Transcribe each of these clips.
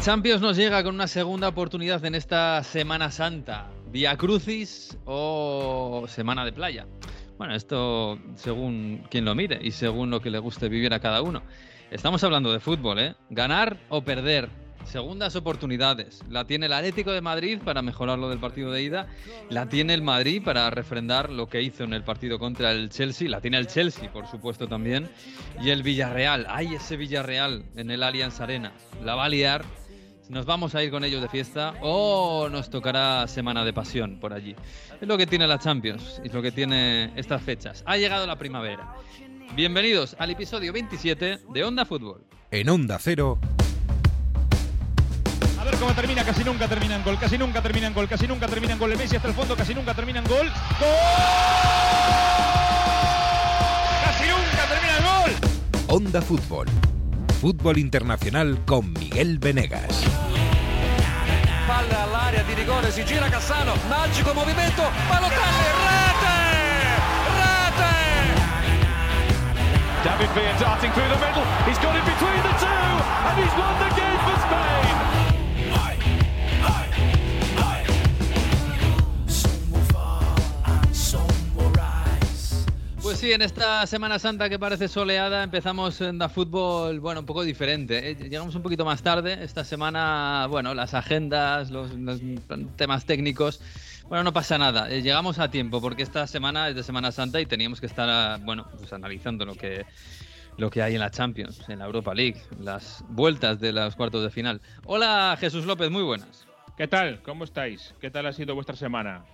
Champions nos llega con una segunda oportunidad en esta Semana Santa. Vía Crucis o Semana de Playa. Bueno, esto según quien lo mire y según lo que le guste vivir a cada uno. Estamos hablando de fútbol, ¿eh? Ganar o perder. Segundas oportunidades. La tiene el Atlético de Madrid para mejorar lo del partido de ida. La tiene el Madrid para refrendar lo que hizo en el partido contra el Chelsea. La tiene el Chelsea, por supuesto, también. Y el Villarreal. ¡Ay, ese Villarreal en el Allianz Arena! La va a liar. Nos vamos a ir con ellos de fiesta o nos tocará semana de pasión por allí. Es lo que tiene la Champions y es lo que tiene estas fechas. Ha llegado la primavera. Bienvenidos al episodio 27 de Onda Fútbol. En Onda Cero. A ver cómo termina, casi nunca terminan gol, casi nunca terminan gol, casi nunca terminan gol. El Messi hasta el fondo, casi nunca terminan gol. ¡Gol! ¡Casi nunca terminan gol! Onda Fútbol. Fútbol internacional con Miguel Venegas. Palla all'area di rigore, si gira Cassano, magico movimento, Balotelli, rete! Rete! David Villa darting through the middle. He's got it between the two, and he's won the Sí, en esta Semana Santa que parece soleada empezamos en Da Fútbol, bueno, un poco diferente. ¿eh? Llegamos un poquito más tarde. Esta semana, bueno, las agendas, los, los temas técnicos, bueno, no pasa nada. Eh, llegamos a tiempo porque esta semana es de Semana Santa y teníamos que estar, ah, bueno, pues analizando lo que, lo que hay en la Champions, en la Europa League, las vueltas de los cuartos de final. Hola, Jesús López, muy buenas. ¿Qué tal? ¿Cómo estáis? ¿Qué tal ha sido vuestra semana?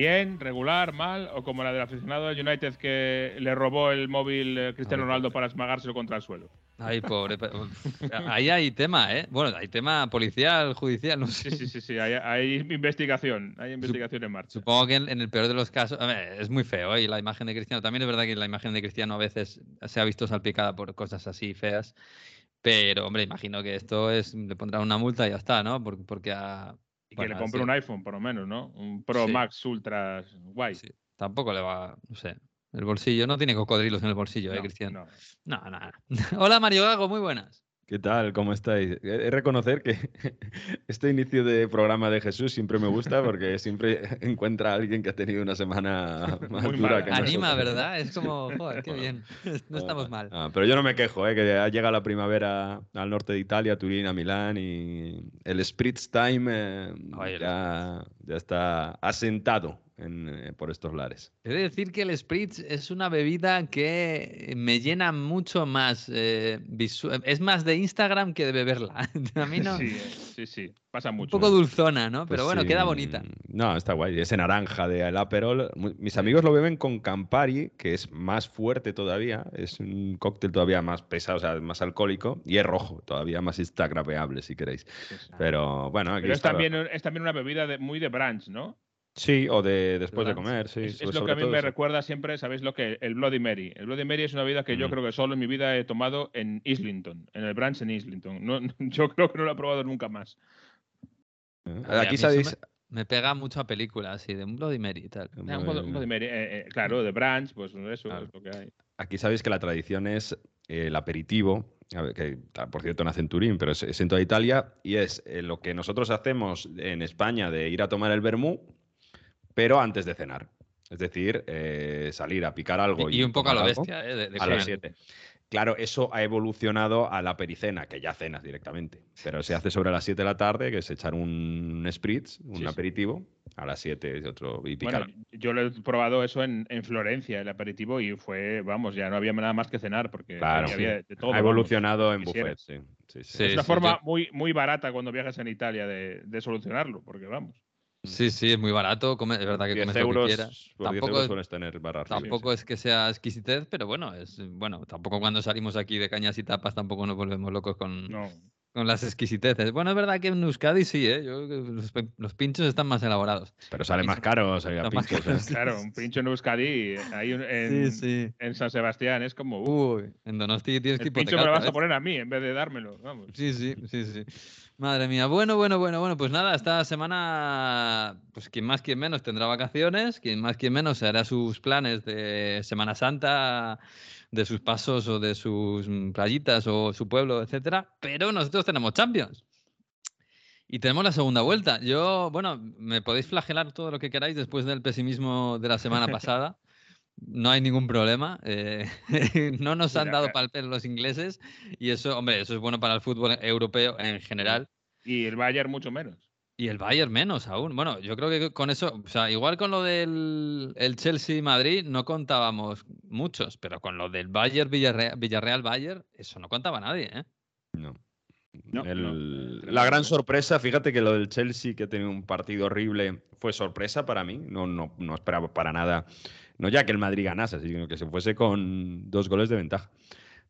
¿Bien, regular, mal o como la del aficionado del United que le robó el móvil eh, Cristiano Ronaldo para esmagárselo contra el suelo? Ay, pobre. Ahí hay tema, ¿eh? Bueno, hay tema policial, judicial, no sé. Sí, sí, sí, sí. Hay, hay investigación. Hay investigación en marcha. Supongo que en, en el peor de los casos, a ver, es muy feo ¿eh? y la imagen de Cristiano. También es verdad que la imagen de Cristiano a veces se ha visto salpicada por cosas así feas. Pero, hombre, imagino que esto es, le pondrán una multa y ya está, ¿no? Porque, porque a, Y que le compre sí, un iPhone, por lo menos, ¿no? Un Pro Sí. Max Ultra guay. sí, tampoco le va, no sé. El bolsillo no tiene cocodrilos en el bolsillo, ¿eh, No, Cristiano? no. No, nada. Hola, Mario Gago, muy buenas. ¿Qué tal? ¿Cómo estáis? He de reconocer que este inicio de programa de Jesús siempre me gusta porque siempre encuentra a alguien que ha tenido una semana más Muy dura mala. que Anima, nosotros. ¿verdad? Es como, joder, qué bien. No estamos mal. Ah, pero yo no me quejo, ¿eh? que ya llega la primavera al norte de Italia, Turín, a Milán y el Spritz Time eh, Ay, el ya, ya está asentado en, eh, por estos lares. He de decir que el Spritz es una bebida que me llena mucho más. eh, visu- es más de Instagram que de beberla. A mí no. Sí, eh, sí, sí. Pasa un mucho. poco ¿eh? dulzona, ¿no? Pues Pero bueno, sí, queda bonita. mm, No, está guay. Ese naranja del Aperol. Mu- Mis amigos lo beben con Campari, que es más fuerte todavía. Es un cóctel todavía más pesado, o sea, más alcohólico. Y es rojo, todavía más instagrameable, si queréis. Pero bueno, aquí Pero es está- también, es también una bebida de- muy de brunch, ¿no? Sí, o de después de comer, sí. es, es lo que a mí me eso. recuerda siempre, ¿sabéis lo que? El Bloody Mary. El Bloody Mary es una bebida que yo creo que solo en mi vida he tomado en Islington, en el brunch en Islington. No, yo creo que no lo he probado nunca más. ¿Eh? Aquí eso sabéis. Me pega mucho a películas así, de un Bloody Mary y tal. Ah, un Muy Bloody- un bien. Bloody Mary, eh, eh, claro, de brunch, pues eso Claro. es lo que hay. Aquí sabéis que la tradición es eh, el aperitivo, que por cierto nace en Turín, pero es, es en toda Italia, y es eh, lo que nosotros hacemos en España de ir a tomar el vermú, pero antes de cenar. Es decir, eh, salir a picar algo. Y, y un poco a algo bestia, ¿eh? De, de a las comer. 7. Claro, eso ha evolucionado a la pericena, que ya cenas directamente. Pero se hace sobre las 7 de la tarde, que es echar un spritz, un Sí, sí. aperitivo, a las 7 y otro y picar. Bueno, yo lo he probado eso en, en Florencia, el aperitivo, y fue, vamos, ya no había nada más que cenar, porque Claro, había- había de todo. ha vamos, evolucionado en buffet, sí. sí, sí. Sí, Es una sí, forma yo- muy, muy barata cuando viajas en Italia de, de solucionarlo, porque vamos. Sí, sí, es muy barato. come- es verdad que 10 comes lo que euros, quieras. por 10 Tampoco euros sueles tener barras. Tampoco es que sea exquisitez, pero bueno, es bueno, tampoco cuando salimos aquí de cañas y tapas tampoco nos volvemos locos con, No. con las exquisiteces. Bueno, es verdad que en Euskadi sí, ¿eh? Yo que los, pinchos están más elaborados. Pero sale más caro, o sea, Está más caro, ¿eh? Claro, un pincho en Euskadi, ahí un- en, sí. en San Sebastián es como, Uy, en Donosti tienes que el pincho me lo vas a poner a mí en vez de dármelo, vamos. Sí, sí, sí, sí. Madre mía. Bueno, bueno, bueno, bueno. Pues nada, esta semana, pues quien más, quien menos tendrá vacaciones, quien más, quien menos se hará sus planes de Semana Santa, de sus pasos o de sus mm, playitas o su pueblo, etcétera. Pero nosotros tenemos Champions. Y tenemos la segunda vuelta. Yo, bueno, me podéis flagelar todo lo que queráis después del pesimismo de la semana pasada. No hay ningún problema. eh, no nos han dado pal pelo los ingleses y eso, hombre, eso es bueno para el fútbol europeo en general. Y el Bayern mucho menos. Y el Bayern menos aún. Bueno, yo creo que con eso, o sea, igual con lo del el Chelsea-Madrid no contábamos muchos, pero con lo del Bayern-Villarreal Villarreal-Bayern, eso no contaba nadie, ¿eh? No. No, El- no. la gran sorpresa, fíjate que lo del Chelsea, que ha tenido un partido horrible, fue sorpresa para mí. No, no, no esperaba para nada, no ya que el Madrid ganase, sino que se fuese con dos goles de ventaja.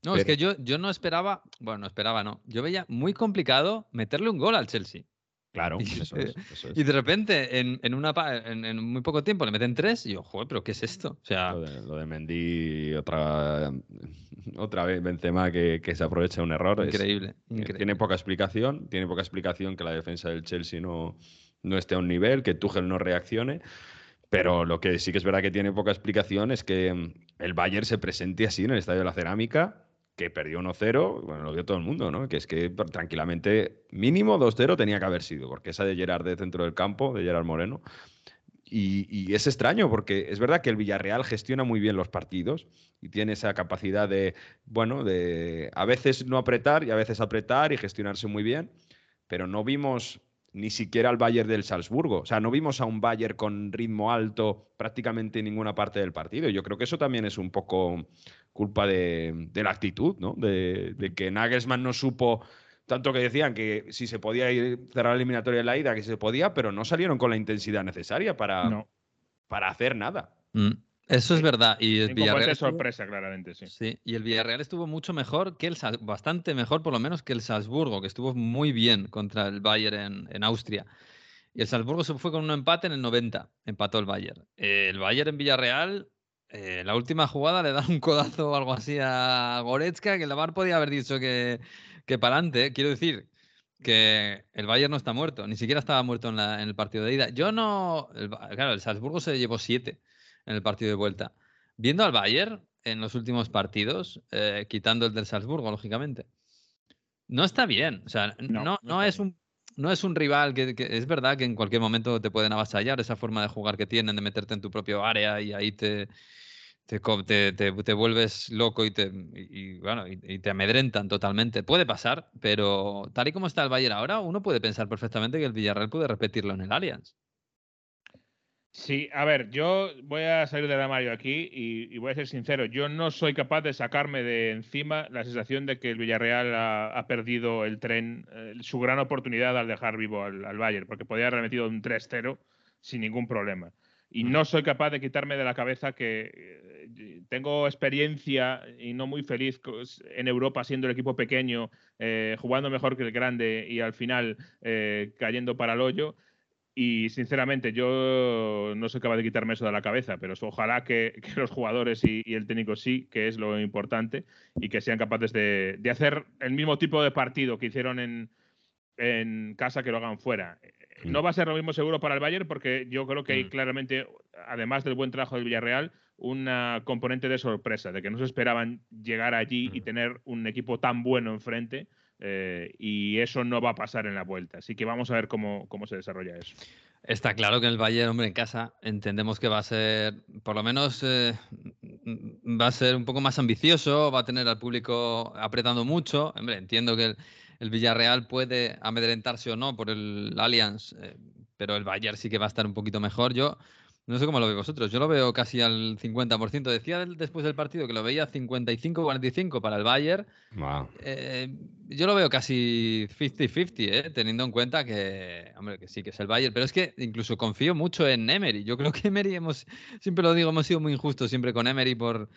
No, es que yo, yo no esperaba, bueno, no esperaba, no. Yo veía muy complicado meterle un gol al Chelsea. Claro, Y- eso es. eso es. Y de repente, en, en una, en, en muy poco tiempo, le meten tres y yo, joder, pero ¿qué es esto? O sea, Lo de, lo de Mendy, otra, otra vez Benzema que, que se aprovecha un error. increíble, increíble. Tiene poca explicación, tiene poca explicación que la defensa del Chelsea no, no esté a un nivel, que Tuchel no reaccione. Pero lo que sí que es verdad que tiene poca explicación es que mm, el Bayern se presente así en el Estadio de la Cerámica, que perdió 1-0, bueno, lo vio todo el mundo, ¿no? Que es que tranquilamente mínimo 2-0 tenía que haber sido, porque esa de Gerard de centro del campo, de Gerard Moreno. Y es extraño porque es verdad que el Villarreal gestiona muy bien los partidos y tiene esa capacidad de, bueno, de a veces no apretar y a veces apretar y gestionarse muy bien, pero no vimos ni siquiera al Bayern del Salzburgo. O sea, no vimos a un Bayern con ritmo alto prácticamente en ninguna parte del partido. Yo creo que eso también es un poco culpa de, de la actitud, ¿no? De, de que Nagelsmann no supo tanto que decían que si se podía ir, cerrar la eliminatoria en la ida, que se podía, pero no salieron con la intensidad necesaria para, No. para hacer nada. Mm, Eso es verdad. Y el Villarreal estuvo- sorpresa, claramente, sí. Sí, y el Villarreal estuvo mucho mejor que el bastante mejor por lo menos que el Salzburgo, que estuvo muy bien contra el Bayern en, en Austria. Y el Salzburgo se fue con un empate en el 90, empató el Bayern. Eh, el Bayern en Villarreal, eh, la última jugada le da un codazo o algo así a Goretzka, que el VAR podía haber dicho que, que para adelante. Quiero decir que el Bayern no está muerto, ni siquiera estaba muerto en, la- en el partido de ida. Yo no, el claro, el Salzburgo se llevó siete en el partido de vuelta. Viendo al Bayern en los últimos partidos, eh, quitando el del Salzburgo, lógicamente, no está bien. O sea, No, no, no es un no es un rival que, que- es verdad que en cualquier momento te pueden avasallar esa forma de jugar que tienen, de meterte en tu propio área y ahí te, te, te, te- te vuelves loco y te, y, y, bueno, y, y te amedrentan totalmente. Puede pasar, pero tal y como está el Bayern ahora, uno puede pensar perfectamente que el Villarreal puede repetirlo en el Allianz. Sí, a ver, yo voy a salir del armario aquí y, y voy a ser sincero, yo no soy capaz de sacarme de encima la sensación de que el Villarreal ha, ha perdido el tren, eh, su gran oportunidad al dejar vivo al, al Bayern, porque podía haber remetido un 3-0 sin ningún problema. Y no soy capaz de quitarme de la cabeza que eh, tengo experiencia y no muy feliz en Europa siendo el equipo pequeño, eh, jugando mejor que el grande y al final eh, cayendo para el hoyo. Y sinceramente, yo no soy capaz de quitarme eso de la cabeza, pero ojalá que, que los jugadores y, y el técnico sí, que es lo importante, y que sean capaces de, de hacer el mismo tipo de partido que hicieron en, en casa que lo hagan fuera. Mm. No va a ser lo mismo seguro para el Bayern, porque yo creo que hay Mm. claramente, además del buen trabajo del Villarreal, una componente de sorpresa, de que no se esperaban llegar allí y Mm. tener un equipo tan bueno enfrente. Eh, y eso no va a pasar en la vuelta. Así que vamos a ver cómo, cómo se desarrolla eso. Está claro que el Bayern, hombre, en casa entendemos que va a ser, por lo menos, eh, va a ser un poco más ambicioso, va a tener al público apretando mucho. Entiendo que el, el Villarreal puede amedrentarse o no por el Allianz, eh, pero el Bayern sí que va a estar un poquito mejor. Yo no sé cómo lo veis vosotros, yo lo veo casi al 50%. Decía después del partido que lo veía 55-45 para el Bayern. Wow. Eh, yo lo veo casi 50-50, ¿eh? teniendo en cuenta que, hombre, que sí, que es el Bayern, pero es que incluso confío mucho en Emery. Yo creo que Emery hemos, siempre lo digo, hemos sido muy injustos siempre con Emery por,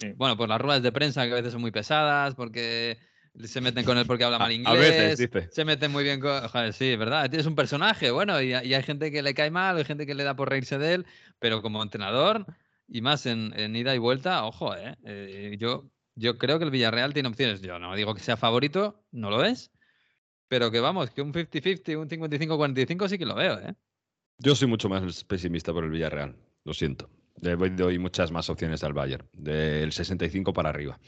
Sí. bueno, por las ruedas de prensa que a veces son muy pesadas, porque se meten con él porque habla A- mal a inglés, veces, dice. se meten muy bien con, joder, sí, ¿verdad? Es un personaje, bueno, y, y hay gente que le cae mal, hay gente que le da por reírse de él, pero como entrenador y más en, en ida y vuelta, ojo, ¿eh? Eh, yo, yo creo que el Villarreal tiene opciones. Yo no digo que sea favorito, no lo es, pero que vamos, que un 50-50, un 55-45 sí que lo veo, ¿eh? Yo soy mucho más pesimista por el Villarreal, lo siento. Le doy muchas más opciones al Bayern, del 65 para arriba.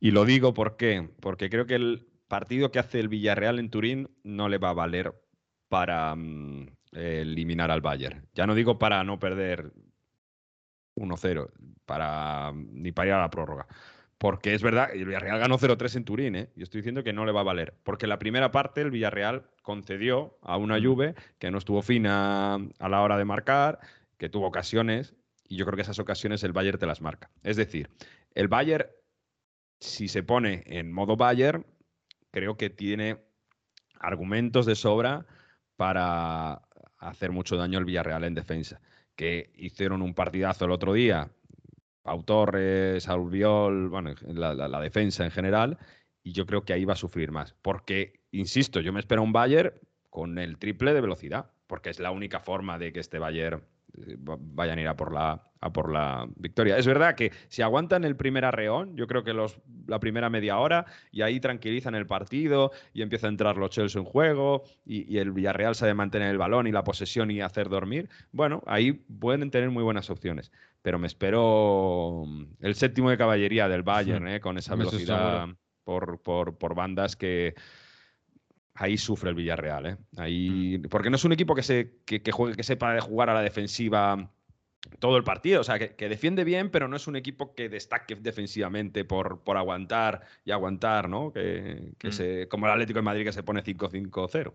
Y lo digo ¿por qué? porque creo que el partido que hace el Villarreal en Turín no le va a valer para mm, eliminar al Bayern. Ya no digo para no perder 1-0, para, ni para ir a la prórroga. Porque es verdad, el Villarreal ganó 0-3 en Turín, ¿eh? y estoy diciendo que no le va a valer. Porque la primera parte el Villarreal concedió a una Juve que no estuvo fina a la hora de marcar, que tuvo ocasiones, y yo creo que esas ocasiones el Bayern te las marca. Es decir, el Bayern, si se pone en modo Bayern, creo que tiene argumentos de sobra para hacer mucho daño al Villarreal en defensa. Que hicieron un partidazo el otro día, Pau Torres, Albiol, bueno, la, defensa en general, y yo creo que ahí va a sufrir más. Porque, insisto, yo me espero un Bayern con el triple de velocidad, porque es la única forma de que este Bayern vayan a ir a por la, a por la victoria. Es verdad que si aguantan el primer arreón, yo creo que los, la primera media hora, y ahí tranquilizan el partido y empieza a entrar los Chelsea en juego y, y el Villarreal sabe mantener el balón y la posesión y hacer dormir, bueno, ahí pueden tener muy buenas opciones. Pero me espero mm, el séptimo de caballería del Bayern, ¿eh? con esa velocidad por, por, por bandas que ahí sufre el Villarreal. ¿eh? Ahí, porque no es un equipo que, se, que, que, juegue, que sepa jugar a la defensiva todo el partido. O sea, que, que, defiende bien, pero no es un equipo que destaque defensivamente por, por aguantar y aguantar, ¿no? Que, que mm. se, como el Atlético de Madrid que se pone 5-5-0.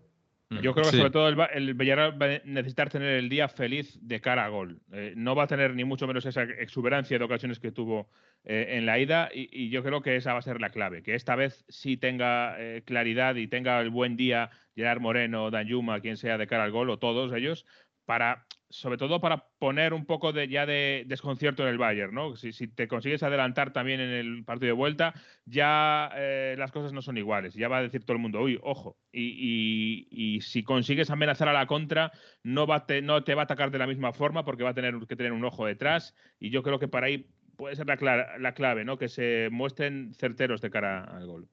Yo creo que sí. sobre todo el, el, Villarreal va a necesitar tener el día feliz de cara a gol. Eh, no va a tener ni mucho menos esa exuberancia de ocasiones que tuvo eh, en la ida y, y, yo creo que esa va a ser la clave. Que esta vez sí tenga eh, claridad y tenga el buen día Gerard Moreno, Dan Yuma, quien sea de cara al gol o todos ellos, para, sobre todo para poner un poco de, ya de desconcierto en el Bayern, ¿no? Si, te consigues adelantar también en el partido de vuelta, ya eh, las cosas no son iguales. Ya va a decir todo el mundo, uy, ojo. Y, si consigues amenazar a la contra, no, va te, no te va a atacar de la misma forma porque va a tener que tener un ojo detrás. Y yo creo que para ahí puede ser la, la clave, ¿no? Que se muestren certeros de cara al gol.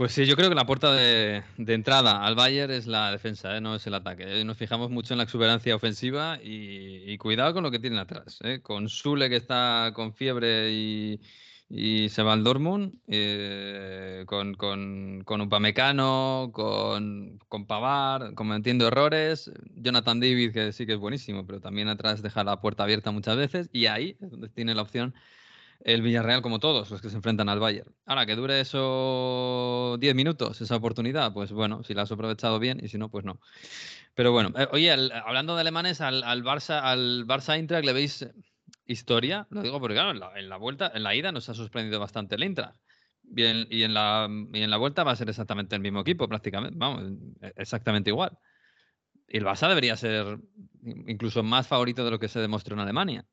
Pues sí, yo creo que la puerta de, entrada al Bayern es la defensa, ¿eh? no es el ataque. Nos fijamos mucho en la exuberancia ofensiva y, y cuidado con lo que tienen atrás. ¿eh? Con Sule que está con fiebre y, y se va al Dortmund, eh, con, con, con Upamecano, con, con Pavar, cometiendo errores. Jonathan David, que sí que es buenísimo, pero también atrás deja la puerta abierta muchas veces y ahí es donde tiene la opción el Villarreal como todos los que se enfrentan al Bayern. Ahora, que dure eso 10 minutos, esa oportunidad, pues bueno, si la has aprovechado bien y si no, pues no. Pero bueno, eh, oye, hablando de alemanes, al, Barça, al Barça Eintracht le veis historia, lo digo porque claro, en la, vuelta, en la ida nos ha sorprendido bastante el Eintracht. Bien, y, en la, y en la vuelta va a ser exactamente el mismo equipo, prácticamente, vamos, exactamente igual. Y el Barça debería ser incluso más favorito de lo que se demostró en Alemania.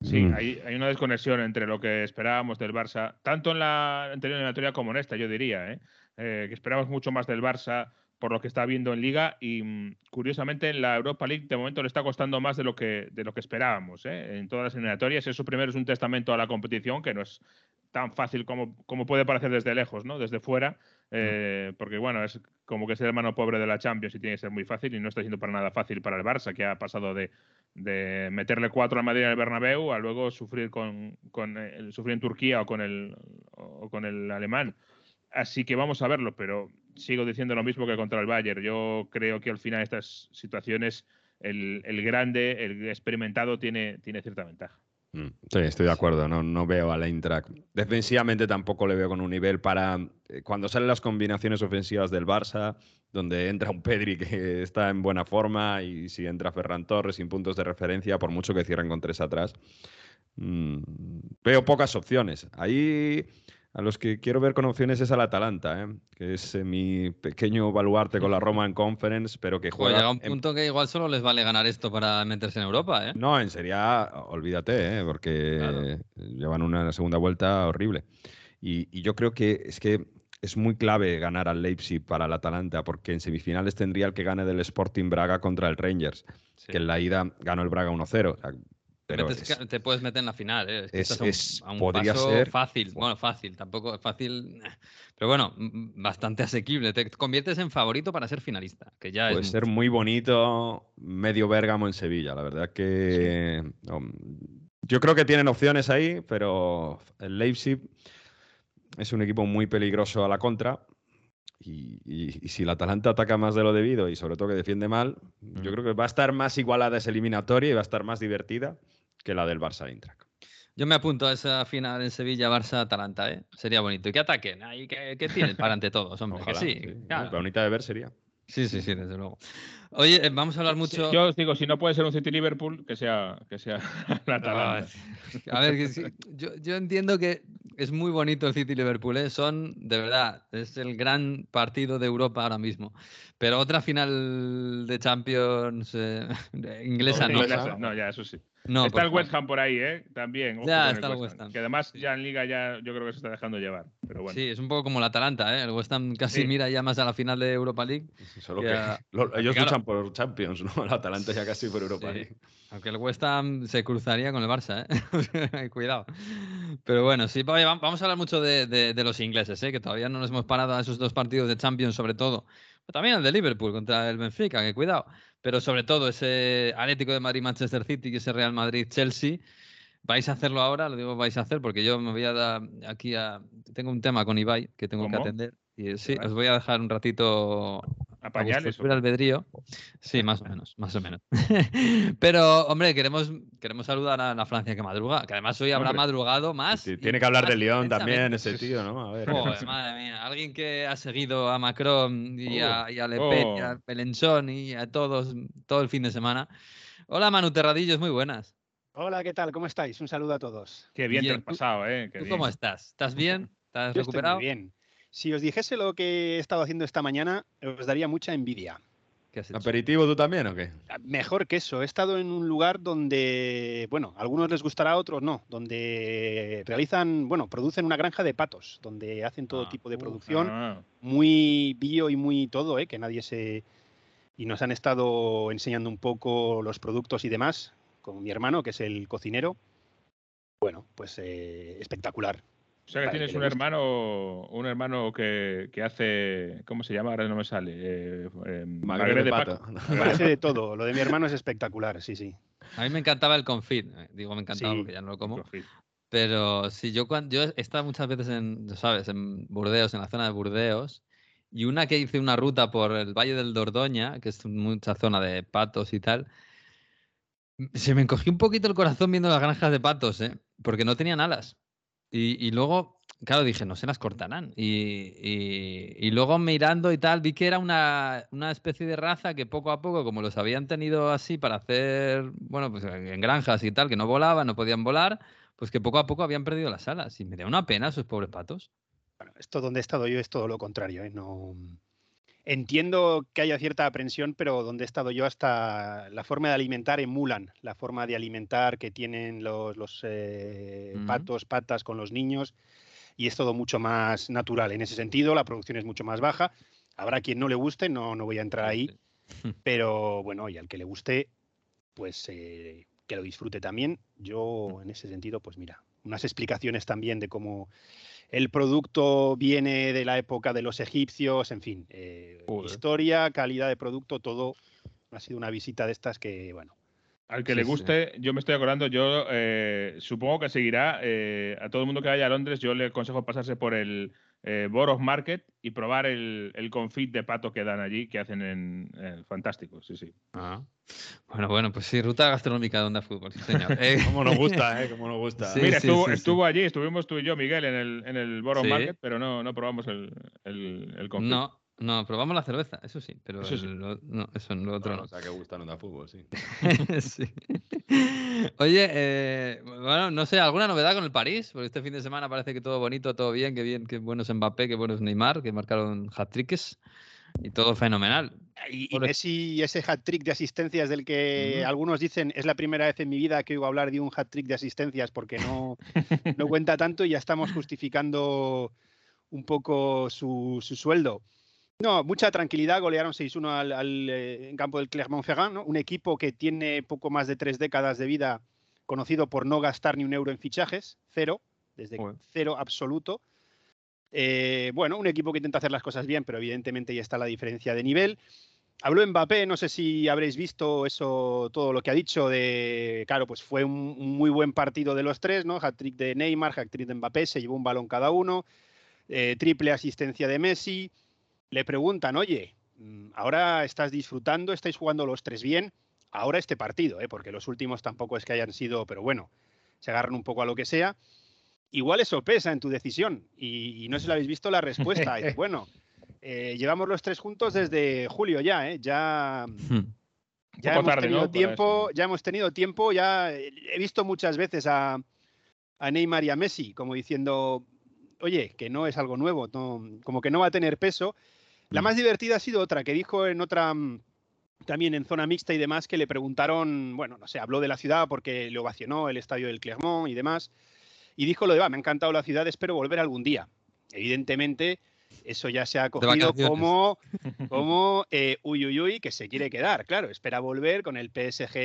Sí, mm. hay, hay, una desconexión entre lo que esperábamos del Barça, tanto en la anterior eliminatoria como en esta, yo diría, ¿eh? Eh, que esperábamos mucho más del Barça por lo que está viendo en Liga y mm, curiosamente en la Europa League de momento le está costando más de lo que, de lo que esperábamos ¿eh? en todas las eliminatorias. Eso primero es un testamento a la competición que no es tan fácil como, como puede parecer desde lejos, ¿no? desde fuera, eh, porque bueno, es como que ser hermano pobre de la Champions y tiene que ser muy fácil y no está siendo para nada fácil para el Barça, que ha pasado de, de meterle cuatro a Madrid en el Bernabéu a luego sufrir con, con el, sufrir en Turquía o con el o con el alemán. Así que vamos a verlo, pero sigo diciendo lo mismo que contra el Bayern. Yo creo que al final estas situaciones el, el grande, el experimentado tiene, tiene cierta ventaja. Mm, sí, estoy de acuerdo. No, no veo a Eintracht. Defensivamente tampoco le veo con un nivel para. Eh, cuando salen las combinaciones ofensivas del Barça, donde entra un Pedri que está en buena forma y si entra Ferran Torres sin puntos de referencia, por mucho que cierren con tres atrás, mmm, veo pocas opciones. Ahí a los que quiero ver con opciones es al Atalanta, ¿eh? que es eh, mi pequeño baluarte con la Roma en Conference, pero que juega. Pues llega un punto en... que igual solo les vale ganar esto para meterse en Europa, ¿eh? No, en Serie olvídate, ¿eh? porque claro. llevan una segunda vuelta horrible. Y, y, yo creo que es que es muy clave ganar al Leipzig para el Atalanta, porque en semifinales tendría el que gane del Sporting Braga contra el Rangers, sí. que en la ida ganó el Braga 1-0. O sea, pero es, te puedes meter en la final, ¿eh? Es, es, es a un, a un podría ser fácil, bueno, fácil, tampoco es fácil, pero bueno, bastante asequible. Te conviertes en favorito para ser finalista, que ya puede ser mucho. muy bonito medio Bérgamo en Sevilla, la verdad que sí. no, yo creo que tienen opciones ahí, pero el Leipzig es un equipo muy peligroso a la contra Y, y- y si el Atalanta ataca más de lo debido y sobre todo que defiende mal, yo Mm. creo que va a estar más igualada esa eliminatoria y va a estar más divertida que la del Barça Eintracht. Yo me apunto a esa final en Sevilla, Barça, Atalanta, ¿eh? Sería bonito. Y que ataquen, ahí que, que tiren para ante todos, hombre. que sí, sí. claro. La bonita de ver sería. sí, sí, sí, desde luego. Oye, eh, vamos a hablar mucho. Yo os digo, si no puede ser un City Liverpool, que sea, que sea la Atalanta. A ver, que sí, yo, yo entiendo que es muy bonito el City Liverpool, ¿eh? son de verdad, es el gran partido de Europa ahora mismo. Pero otra final de Champions eh, de- inglesa no. Inglesa, no, ya, eso sí. No está el West. Ham por ahí, ¿eh? También. ojo Ya, está el West Ham. Que además Sí. ya en Liga ya yo creo que se está dejando llevar. Pero bueno. Sí, es un poco como el Atalanta, ¿eh? el West Ham casi Sí. mira ya más a la final de Europa League. Solo que lo- ellos Claro. luchan por Champions, ¿no? El Atalanta ya casi por Europa Sí. League. Aunque el West Ham se cruzaría con el Barça, ¿eh? Cuidado. Pero bueno, sí, vamos a hablar mucho de, de- de los ingleses, ¿eh? Que todavía no nos hemos parado a esos dos partidos de Champions, sobre todo. Pero también el de Liverpool contra el Benfica, que cuidado. Pero sobre todo ese Atlético de Madrid-Manchester City y ese Real Madrid-Chelsea. ¿Vais a hacerlo ahora? Lo digo, vais a hacer, porque yo me voy a dar aquí a... Tengo un tema con Ibai que tengo que atender. Y sí, os voy a dejar un ratito A a vuestro pañales. libre albedrío. Sí, más o menos, más o menos. Pero, hombre, queremos, queremos saludar a la Francia que madruga, que además hoy habrá Hombre. madrugado más. Sí, tiene que hablar de León también, ese tío, ¿no? A ver. Joder, madre mía, alguien que ha seguido a Macron y a, y a Le Oh. Pen y a Melenchón y a todos todo el fin de semana. Hola Manu Terradillos, muy buenas. Hola, ¿qué tal? ¿Cómo estáis? Un saludo a todos. Qué bien, Bien, te has ¿tú- pasado, ¿eh? Qué ¿Tú bien. cómo estás? ¿Estás bien? ¿Estás Yo estoy recuperado? muy bien. Si os dijese lo que he estado haciendo esta mañana, os daría mucha envidia. ¿Qué has hecho? ¿Aperitivo tú también o qué? Mejor que eso, he estado en un lugar donde, bueno, a algunos les gustará, a otros no, donde realizan, bueno, producen una granja de patos, donde hacen todo Ah, tipo de uh, producción, Ah, muy bio y muy todo, ¿eh? que nadie se... Y nos han estado enseñando un poco los productos y demás, con mi hermano, que es el cocinero. Bueno, pues eh, espectacular. O sea que tienes que un hermano, un hermano que, que hace, ¿cómo se llama? Ahora no me sale. Eh, eh, Magre magre de pato. pato. Hace de todo, lo de mi hermano es espectacular, sí, sí. A mí me encantaba el confit. eh, Digo, me encantaba Sí. porque ya no lo como. Pero sí, yo, cuando, yo he estado muchas veces en, sabes, en Burdeos, en la zona de Burdeos, y una que hice una ruta por el Valle del Dordoña, que es mucha zona de patos y tal, se me encogió un poquito el corazón viendo las granjas de patos, ¿eh? porque no tenían alas. Y, luego, claro, dije, no se las cortarán. Y, y- luego mirando y tal, vi que era una, una especie de raza que poco a poco, como los habían tenido así para hacer, bueno, pues en en granjas y tal, que no volaban, no podían volar, pues que poco a poco habían perdido las alas. Y me da una pena esos pobres patos. Bueno, esto donde he estado yo es todo lo contrario. ¿eh? No... Entiendo que haya cierta aprensión, pero donde he estado yo hasta la forma de alimentar emulan la forma de alimentar que tienen los, los eh, Ujú. patos, patas con los niños y es todo mucho más natural. En ese sentido, la producción es mucho más baja. Habrá quien no le guste, no, no voy a entrar ahí, pero bueno, y al que le guste, pues eh, que lo disfrute también. Yo, en ese sentido, pues mira, unas explicaciones también de cómo el producto viene de la época de los egipcios, en fin, eh, historia, calidad de producto, todo. Ha sido una visita de estas que, bueno, Al que Sí, le sí. guste, yo me estoy acordando, yo eh, supongo que seguirá. eh, a todo el mundo que vaya a Londres, yo le aconsejo pasarse por el eh, Borough Market y probar el, el confit de pato que dan allí, que hacen en. eh, fantástico, sí, sí. Ah. Bueno, bueno, pues sí, ruta gastronómica de Onda Fútbol, sí, señor. Eh, Cómo nos gusta, ¿eh? Cómo nos gusta. Sí, Mira, estuvo, sí, estuvo allí, estuvimos tú y yo, Miguel, en el, en el Borough Sí. Market, pero no, no probamos el, el, el confit. no, no, probamos la cerveza, eso sí, pero Eso sí. el- lo- no, eso, lo otro Bueno, no. o sea, que gusta no fútbol, sí. Sí. Oye, eh, bueno, no sé, ¿alguna novedad con el París? Porque este fin de semana parece que todo bonito, todo bien, que bien, que bueno es Mbappé, que bueno es Neymar, que marcaron hat-tricks y todo fenomenal. Y, y Messi, ese hat-trick de asistencias del que algunos dicen es la primera vez en mi vida que oigo hablar de un hat-trick de asistencias porque no, no cuenta tanto y ya estamos justificando un poco su, su sueldo. No, mucha tranquilidad, golearon 6-1 al, al, eh, en campo del Clermont-Ferrand, ¿no? un equipo que tiene poco más de tres décadas de vida, conocido por no gastar ni un euro en fichajes, cero, desde cero absoluto. Eh, bueno, un equipo que intenta hacer las cosas bien, pero evidentemente ya está la diferencia de nivel. Habló Mbappé, no sé si habréis visto eso, todo lo que ha dicho de, claro, pues fue un, un muy buen partido de los tres, ¿no? Hat-trick de Neymar, hat-trick de Mbappé, se llevó un balón cada uno, eh, triple asistencia de Messi. Le preguntan, oye, mm, ahora estás disfrutando, estáis jugando los tres bien, ahora este partido, ¿eh? porque los últimos tampoco es que hayan sido, pero bueno, se agarran un poco a lo que sea. Igual eso pesa en tu decisión y, y no sé si lo habéis visto la respuesta. es, bueno, eh, llevamos los tres juntos desde julio ya, ¿eh? ya, Hmm. ya hemos tarde, tenido tiempo, ya hemos tenido tiempo, ya he visto muchas veces a, a Neymar y a Messi como diciendo, oye, que no es algo nuevo, no- como que no va a tener peso. La más divertida ha sido otra que dijo en otra mm, también en zona mixta y demás que le preguntaron, bueno, no sé, habló de la ciudad porque le ovacionó el estadio del Clermont y demás y dijo lo de, va, me ha encantado la ciudad, espero volver algún día. Evidentemente, eso ya se ha cogido como, como eh, uy, uy, uy, que se quiere quedar. Claro, espera volver con el PSG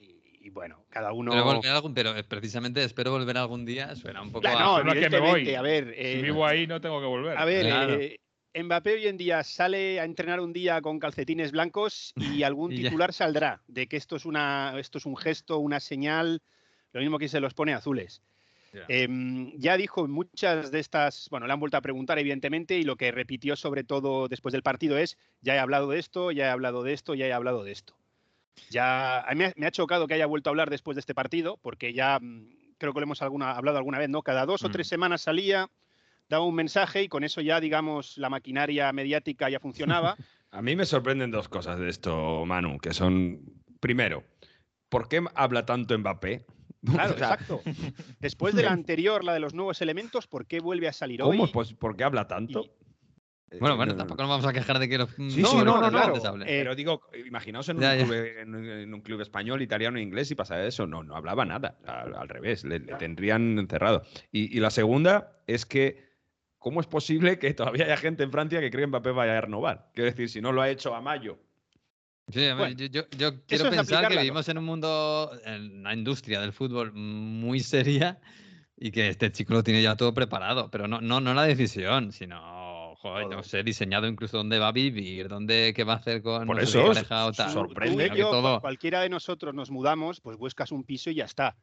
y, y bueno, cada uno. Pero, volver algún, pero eh, precisamente espero volver algún día. Suena un poco Claro, a- no, no es que me voy. evidentemente, a ver. Si eh, vivo ahí, no tengo que volver. a ver, Claro. eh, Mbappé hoy en día sale a entrenar un día con calcetines blancos y algún Y ya. titular saldrá de que esto es, una, esto es un gesto, una señal, lo mismo que se los pone azules. Ya. Em, ya dijo muchas de estas, bueno, le han vuelto a preguntar evidentemente y lo que repitió sobre todo después del partido es, ya he hablado de esto, ya he hablado de esto, ya he hablado de esto. Ya a mí me ha, me ha chocado que haya vuelto a hablar después de este partido, porque ya mm, creo que lo hemos alguna, hablado alguna vez, ¿no? Cada dos o Mm. tres semanas salía, daba un mensaje y con eso ya, digamos, la maquinaria mediática ya funcionaba. A mí me sorprenden dos cosas de esto, Manu, que son, primero, ¿por qué habla tanto Mbappé? Claro, O sea, exacto. Después de la anterior, la de los nuevos elementos, ¿por qué vuelve a salir ¿Cómo? hoy? Pues, ¿Por qué habla tanto? y- Bueno, Eh, bueno, no- tampoco nos vamos a quejar de que los. Sí, No, sí, no, no, claro. no. Eh, Pero digo, imaginaos en un, Ya, ya. club, en, un- en un club español, italiano, inglés y pasa eso. No, no hablaba nada. Al, al revés, le, le tendrían encerrado. Y, y la segunda es que, ¿cómo es posible que todavía haya gente en Francia que cree que Mbappé vaya a renovar? Quiero decir, si no lo ha hecho a mayo. Sí, a Bueno, yo, yo- yo quiero pensar que vivimos en un mundo, en una industria del fútbol muy seria y que este chico lo tiene ya todo preparado, pero no, no, no la decisión, sino, joder, no sé, diseñado incluso dónde va a vivir, dónde, qué va a hacer con Por no eso, pareja o tal. sorprende que yo, todo. cualquiera de nosotros nos mudamos, pues buscas un piso y ya está.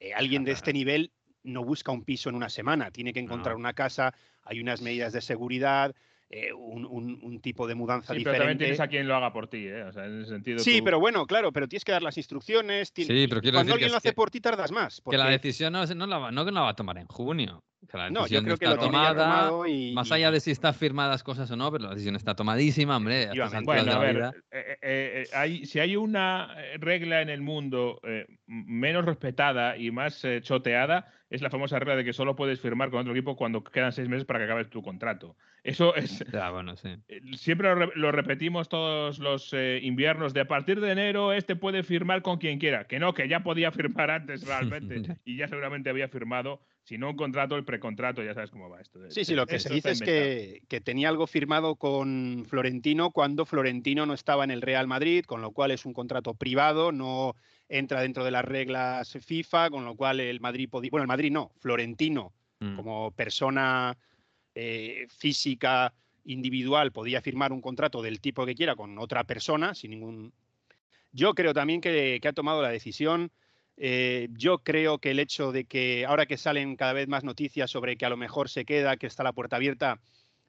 Eh, alguien de este nivel no busca un piso en una semana, tiene que encontrar No. una casa, hay unas medidas de seguridad, eh, un, un- un tipo de mudanza Sí, pero también diferente. tienes a quien lo haga por ti, ¿eh? O sea, en ese sentido. Sí, tú- pero bueno, claro, pero tienes que dar las instrucciones. ti- Sí, pero cuando decir alguien lo hace que- por ti tardas más. Que la porque- decisión no, no, la va, no que no la va a tomar en junio. Que la No, yo creo que está lo tomada. y- Más allá de si está firmadas cosas o no, pero la decisión está tomadísima, hombre. Bueno, a la ver, eh, eh, eh, hay- si hay una regla en el mundo eh, menos respetada y más eh, choteada, es la famosa regla de que solo puedes firmar con otro equipo cuando quedan seis meses para que acabes tu contrato. Eso es. Ya, bueno, sí. eh, Siempre lo, re- lo repetimos todos los eh, inviernos. De a partir de enero, este puede firmar con quien quiera. Que no, que ya podía firmar antes realmente. Y ya seguramente había firmado, si no un contrato, el precontrato. Ya sabes cómo va esto. Sí, sí, lo que Esto se dice es que, que tenía algo firmado con Florentino cuando Florentino no estaba en el Real Madrid, con lo cual es un contrato privado, no entra dentro de las reglas FIFA, con lo cual el Madrid podía, bueno, el Madrid no, Florentino Mm. como persona eh, física individual podía firmar un contrato del tipo que quiera con otra persona sin ningún. Yo creo también que, que ha tomado la decisión. Eh, yo creo que el hecho de que ahora que salen cada vez más noticias sobre que a lo mejor se queda, que está la puerta abierta,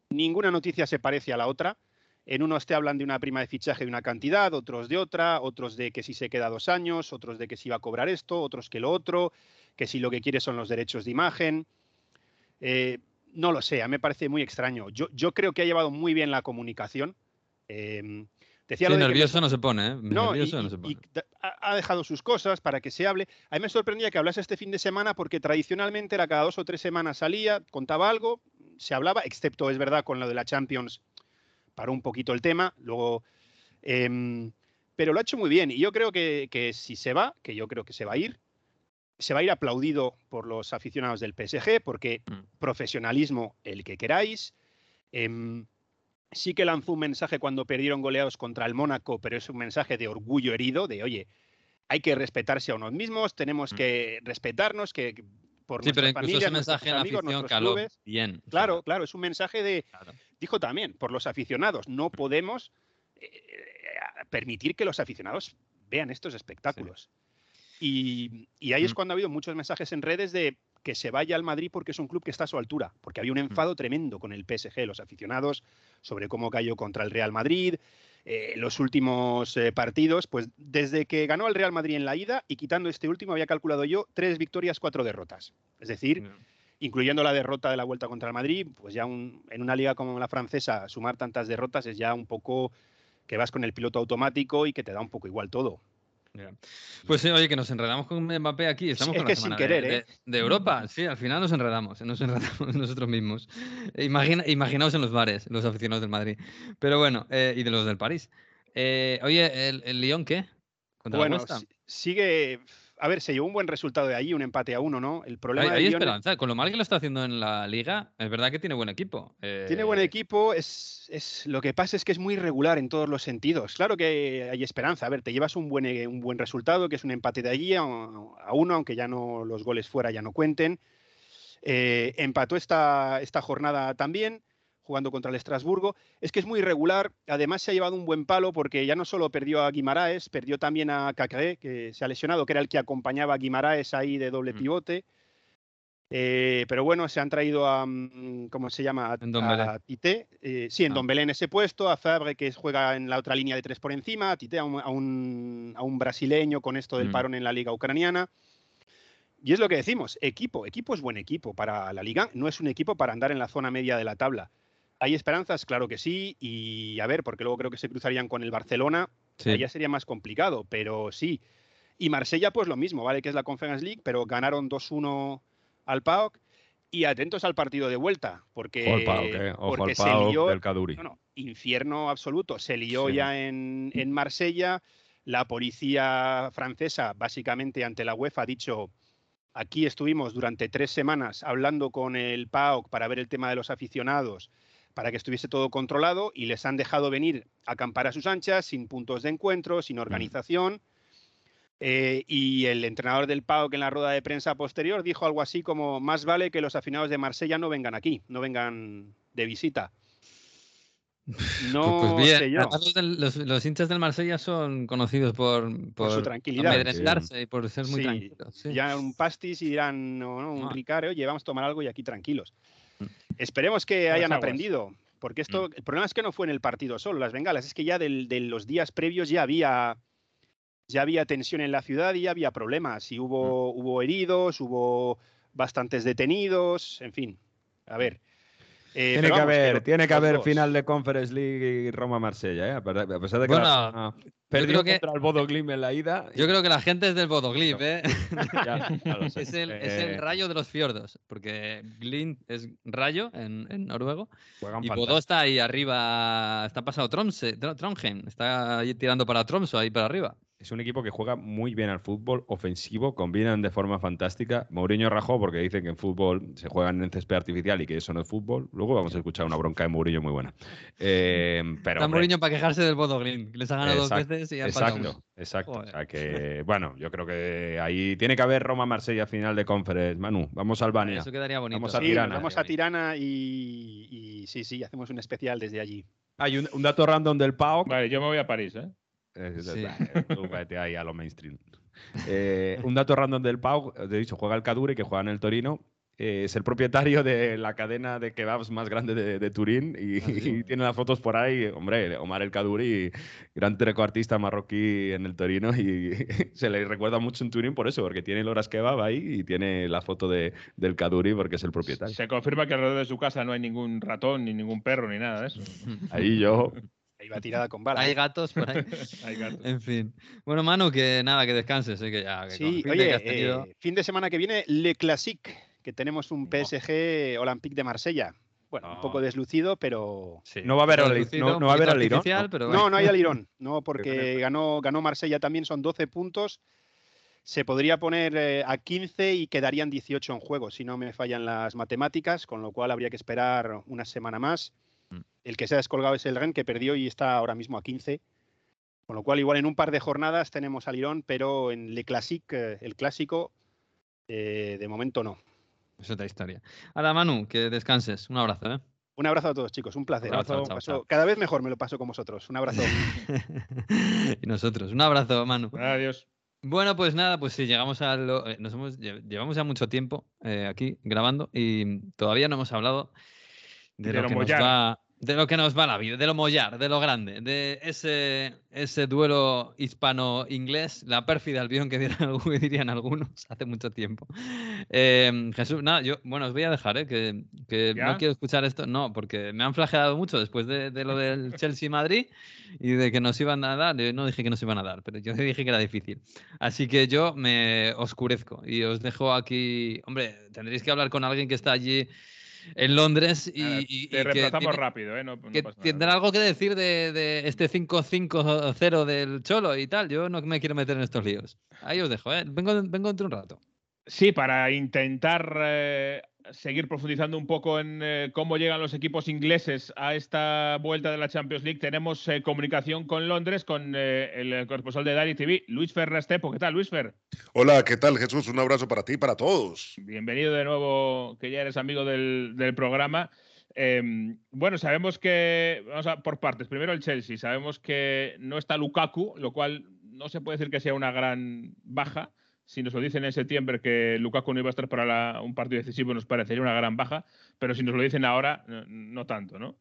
ninguna noticia se parece a la otra. En unos te hablan de una prima de fichaje de una cantidad, otros de otra, otros de que si se queda dos años, otros de que si va a cobrar esto, otros que lo otro, que si lo que quiere son los derechos de imagen. Eh, no lo sé, a mí me parece muy extraño. Yo, creo que ha llevado muy bien la comunicación. Eh, decía Sí, lo de que me- nervioso no se pone, ¿eh? no, y, nervioso no se pone. ha dejado sus cosas para que se hable. A mí me sorprendía que hablase este fin de semana porque tradicionalmente era cada dos o tres semanas salía, contaba algo, se hablaba, excepto es verdad con lo de la Champions, paró un poquito el tema. Luego, em, pero lo ha hecho muy bien y yo creo que, que si se va, que yo creo que se va a ir, se va a ir aplaudido por los aficionados del PSG porque Mm. profesionalismo el que queráis. Em, sí que lanzó un mensaje cuando perdieron goleados contra el Mónaco, pero es un mensaje de orgullo herido, de oye, hay que respetarse a unos mismos, tenemos Mm. que respetarnos, que por Sí, pero incluso familias, ese mensaje en amigos, afición nuestros caló clubes. bien. o sea, Claro, claro, es un mensaje de, claro. dijo también, por los aficionados, no podemos eh, permitir que los aficionados vean estos espectáculos. Y, y ahí es Mm. cuando ha habido muchos mensajes en redes de que se vaya al Madrid porque es un club que está a su altura, porque había un Mm. enfado tremendo con el PSG, los aficionados, sobre cómo cayó contra el Real Madrid, eh, los últimos eh, partidos, pues desde que ganó el Real Madrid en la ida y quitando este último, había calculado yo tres victorias, cuatro derrotas. Es decir, incluyendo la derrota de la vuelta contra el Madrid, pues ya un- en una liga como la francesa, sumar tantas derrotas es ya un poco que vas con el piloto automático y que te da un poco igual todo. Pues sí, oye, que nos enredamos con Mbappé aquí. Estamos Es con que la sin semana querer, de, ¿eh? de- de Europa. Sí, al final nos enredamos, nos enredamos nosotros mismos. Imagina, imaginaos en los bares, los aficionados del Madrid. Pero bueno, eh, y de los del París. Eh, oye, ¿el, el Lyon qué? ¿Contra Bueno, sigue. A ver, se llevó un buen resultado de allí, un empate a uno, ¿no? El problema Hay, hay Lyon esperanza. Con lo mal que lo está haciendo en la liga, es verdad que tiene buen equipo. Tiene buen Eh, equipo, es, es- lo que pasa es que es muy irregular en todos los sentidos. Claro que hay esperanza. A ver, te llevas un buen, eh, un buen resultado, que es un empate de allí a, a uno, aunque ya no los goles fuera ya no cuenten. Eh, empató esta, esta jornada también, jugando contra el Estrasburgo. Es que es muy irregular. Además, se ha llevado un buen palo porque ya no solo perdió a Guimaraes, perdió también a Cacré, que se ha lesionado, que era el que acompañaba a Guimaraes ahí de doble Mm. pivote. Eh, pero bueno, se han traído a, mm, ¿cómo se llama? A, Tite. eh, sí, en Ah. Don Belén ese puesto, a Fabre que juega en la otra línea de tres por encima, a Tite a un, a un- a un brasileño con esto del Mm. parón en la liga ucraniana. Y es lo que decimos, equipo, equipo es buen equipo para la liga, no es un equipo para andar en la zona media de la tabla. ¿Hay esperanzas? Claro que sí, y a ver, porque luego creo que se cruzarían con el Barcelona, sí. ya sería más complicado, pero sí. Y Marsella, pues lo mismo, ¿vale? Que es la Conference League, pero ganaron 2-1 al PAOK. Y atentos al partido de vuelta, porque, Ojo al Pau, eh, Ojo porque al se Pau lió, del Caduri. no, no, infierno absoluto. Se lió Sí. ya en, en Marsella. La policía francesa, básicamente ante la UEFA, ha dicho: aquí estuvimos durante tres semanas hablando con el PAOK para ver el tema de los aficionados, para que estuviese todo controlado, y les han dejado venir a acampar a sus anchas, sin puntos de encuentro, sin organización. Eh, y el entrenador del PAOK en la rueda de prensa posterior dijo algo así como: más vale que los aficionados de Marsella no vengan aquí, no vengan de visita. No Pues, pues bien, sé yo. los, hinchas del Marsella son conocidos por, Por su tranquilidad. amedrentarse y por ser muy Sí, tranquilos. sí. Ya un pastis y dirán, no, no, un Ah. Ricard, oye, vamos a tomar algo y aquí tranquilos. Mm. Esperemos que Las hayan aguas. aprendido, porque esto, el problema es que no fue en el partido solo, las bengalas, es que ya del- de los días previos ya había, ya había tensión en la ciudad y ya había problemas, y hubo, hubo heridos, hubo bastantes detenidos, en fin, a ver. Eh, Tiene que vamos, haber, tiene que haber dos. final de Conference League y Roma-Marsella, ¿eh? a pesar de que Bueno, la- ah, perdió creo que- contra el Bodo Glimt en la ida. Yo creo que la gente es del Bodoglip, ¿eh? Ya, ya lo sé. Es el, es el Eh, rayo de los fiordos, porque Glint es rayo en, en noruego juegan y fantástico. Bodø está ahí arriba, está pasado Tromse, Trondheim, está ahí tirando para Tromso, ahí para arriba. Es un equipo que juega muy bien al fútbol ofensivo, combinan de forma fantástica. Mourinho rajó porque dicen que en fútbol se juegan en césped artificial y que eso no es fútbol. Luego vamos a escuchar una bronca de Mourinho muy buena. Eh, pero, Está hombre, Mourinho para quejarse del Bodoglip, les ha ganado dos Exacto, veces y uno. Exacto, exacto. O sea que, bueno, yo creo que ahí tiene que haber Roma-Marsella final de Conference. Manu, vamos a Albania. Eso quedaría bonito. Vamos a Sí, Tirana. vamos a Tirana y, y sí, sí, hacemos un especial desde allí. Hay un, un dato random del PAOK. Vale, yo me voy a París, ¿eh? Sí. Tú vete ahí a lo mainstream. Eh, un dato random del Pau, de dicho, juega el Cadure, que juega en el Torino. eh, es el propietario de la cadena de kebabs más grande de, de Turín y, Ah, sí. y tiene las fotos por ahí. Hombre, Omar el Kaduri, gran trecoartista marroquí en el Torino y se le recuerda mucho en Turín por eso, porque tiene el horas kebab ahí y tiene la foto de, del Kaduri porque es el propietario. Se confirma que alrededor de su casa no hay ningún ratón, ni ningún perro, ni nada de eso. Ahí yo. Ahí va tirada con balas. Hay gatos por ahí. Hay gatos. en fin. Bueno, Manu, que nada, que descanses, eh, que ya. Que Sí, oye, que has tenido- eh, fin de semana que viene, Le Classique, que tenemos un PSG Olympique de Marsella. Bueno, un poco Oh. deslucido, pero. sí, no va a haber poco reducido, no- no va a haber poquito alirón, artificial, ¿no? pero No, bueno. no hay alirón, no, Qué porque ganó, ganó Marsella también, son 12 puntos. Se podría poner eh, a 15 y quedarían 18 en juego, si no me fallan las matemáticas, con lo cual habría que esperar una semana más. Mm. El que se ha descolgado es el Ren, que perdió y está ahora mismo a 15. Con lo cual, igual en un par de jornadas tenemos alirón, pero en Le Classique, eh, el clásico, eh, de momento no. Es otra historia. Ahora, Manu, que descanses. Un abrazo, ¿eh? Un abrazo a todos, chicos. Un placer. Chao, chao, paso- chao. Cada vez mejor me lo paso con vosotros. Un abrazo. y nosotros. Un abrazo, Manu. Adiós. Bueno, pues nada, pues sí, llegamos a lo, eh, nos hemos, llevamos ya mucho tiempo eh, aquí grabando y todavía no hemos hablado de, lo, que nos va, de lo que nos va la vida, de lo mollar, de lo grande, de ese, ese duelo hispano-inglés, la pérfida albión que, dirían algunos hace mucho tiempo. Em, Jesús, nada, yo, bueno, os voy a dejar, ¿eh? que, que no quiero escuchar esto, no, porque me han flagelado mucho después de, de lo del Chelsea-Madrid y de que nos iban a dar, yo no dije que nos iban a dar, pero yo dije que era difícil. Así que yo me oscurezco y os dejo aquí, hombre, tendréis que hablar con alguien que está allí en Londres y, te reemplazamos rápido, ¿eh? No, que tendrá algo que decir de, de este 5-5-0 del Cholo y tal. Yo no me quiero meter en estos líos. Ahí os dejo, ¿eh? Vengo, vengo dentro un rato. Sí, para intentar eh, seguir profundizando un poco en eh, cómo llegan los equipos ingleses a esta vuelta de la Champions League, tenemos eh, comunicación con Londres, con el corresponsal de Dari TV, Luis Ferrastepo. ¿Qué tal, Luis Fer? Hola, ¿qué tal, Jesús? Un abrazo para ti y para todos. Bienvenido de nuevo, que ya eres amigo del, del programa. Em, bueno, sabemos que, vamos a por partes, primero el Chelsea, sabemos que no está Lukaku, lo cual no se puede decir que sea una gran baja si nos lo dicen en septiembre que Lukaku no iba a estar para un partido decisivo, nos parecería una gran baja, pero si nos lo dicen ahora, no, tanto, ¿no?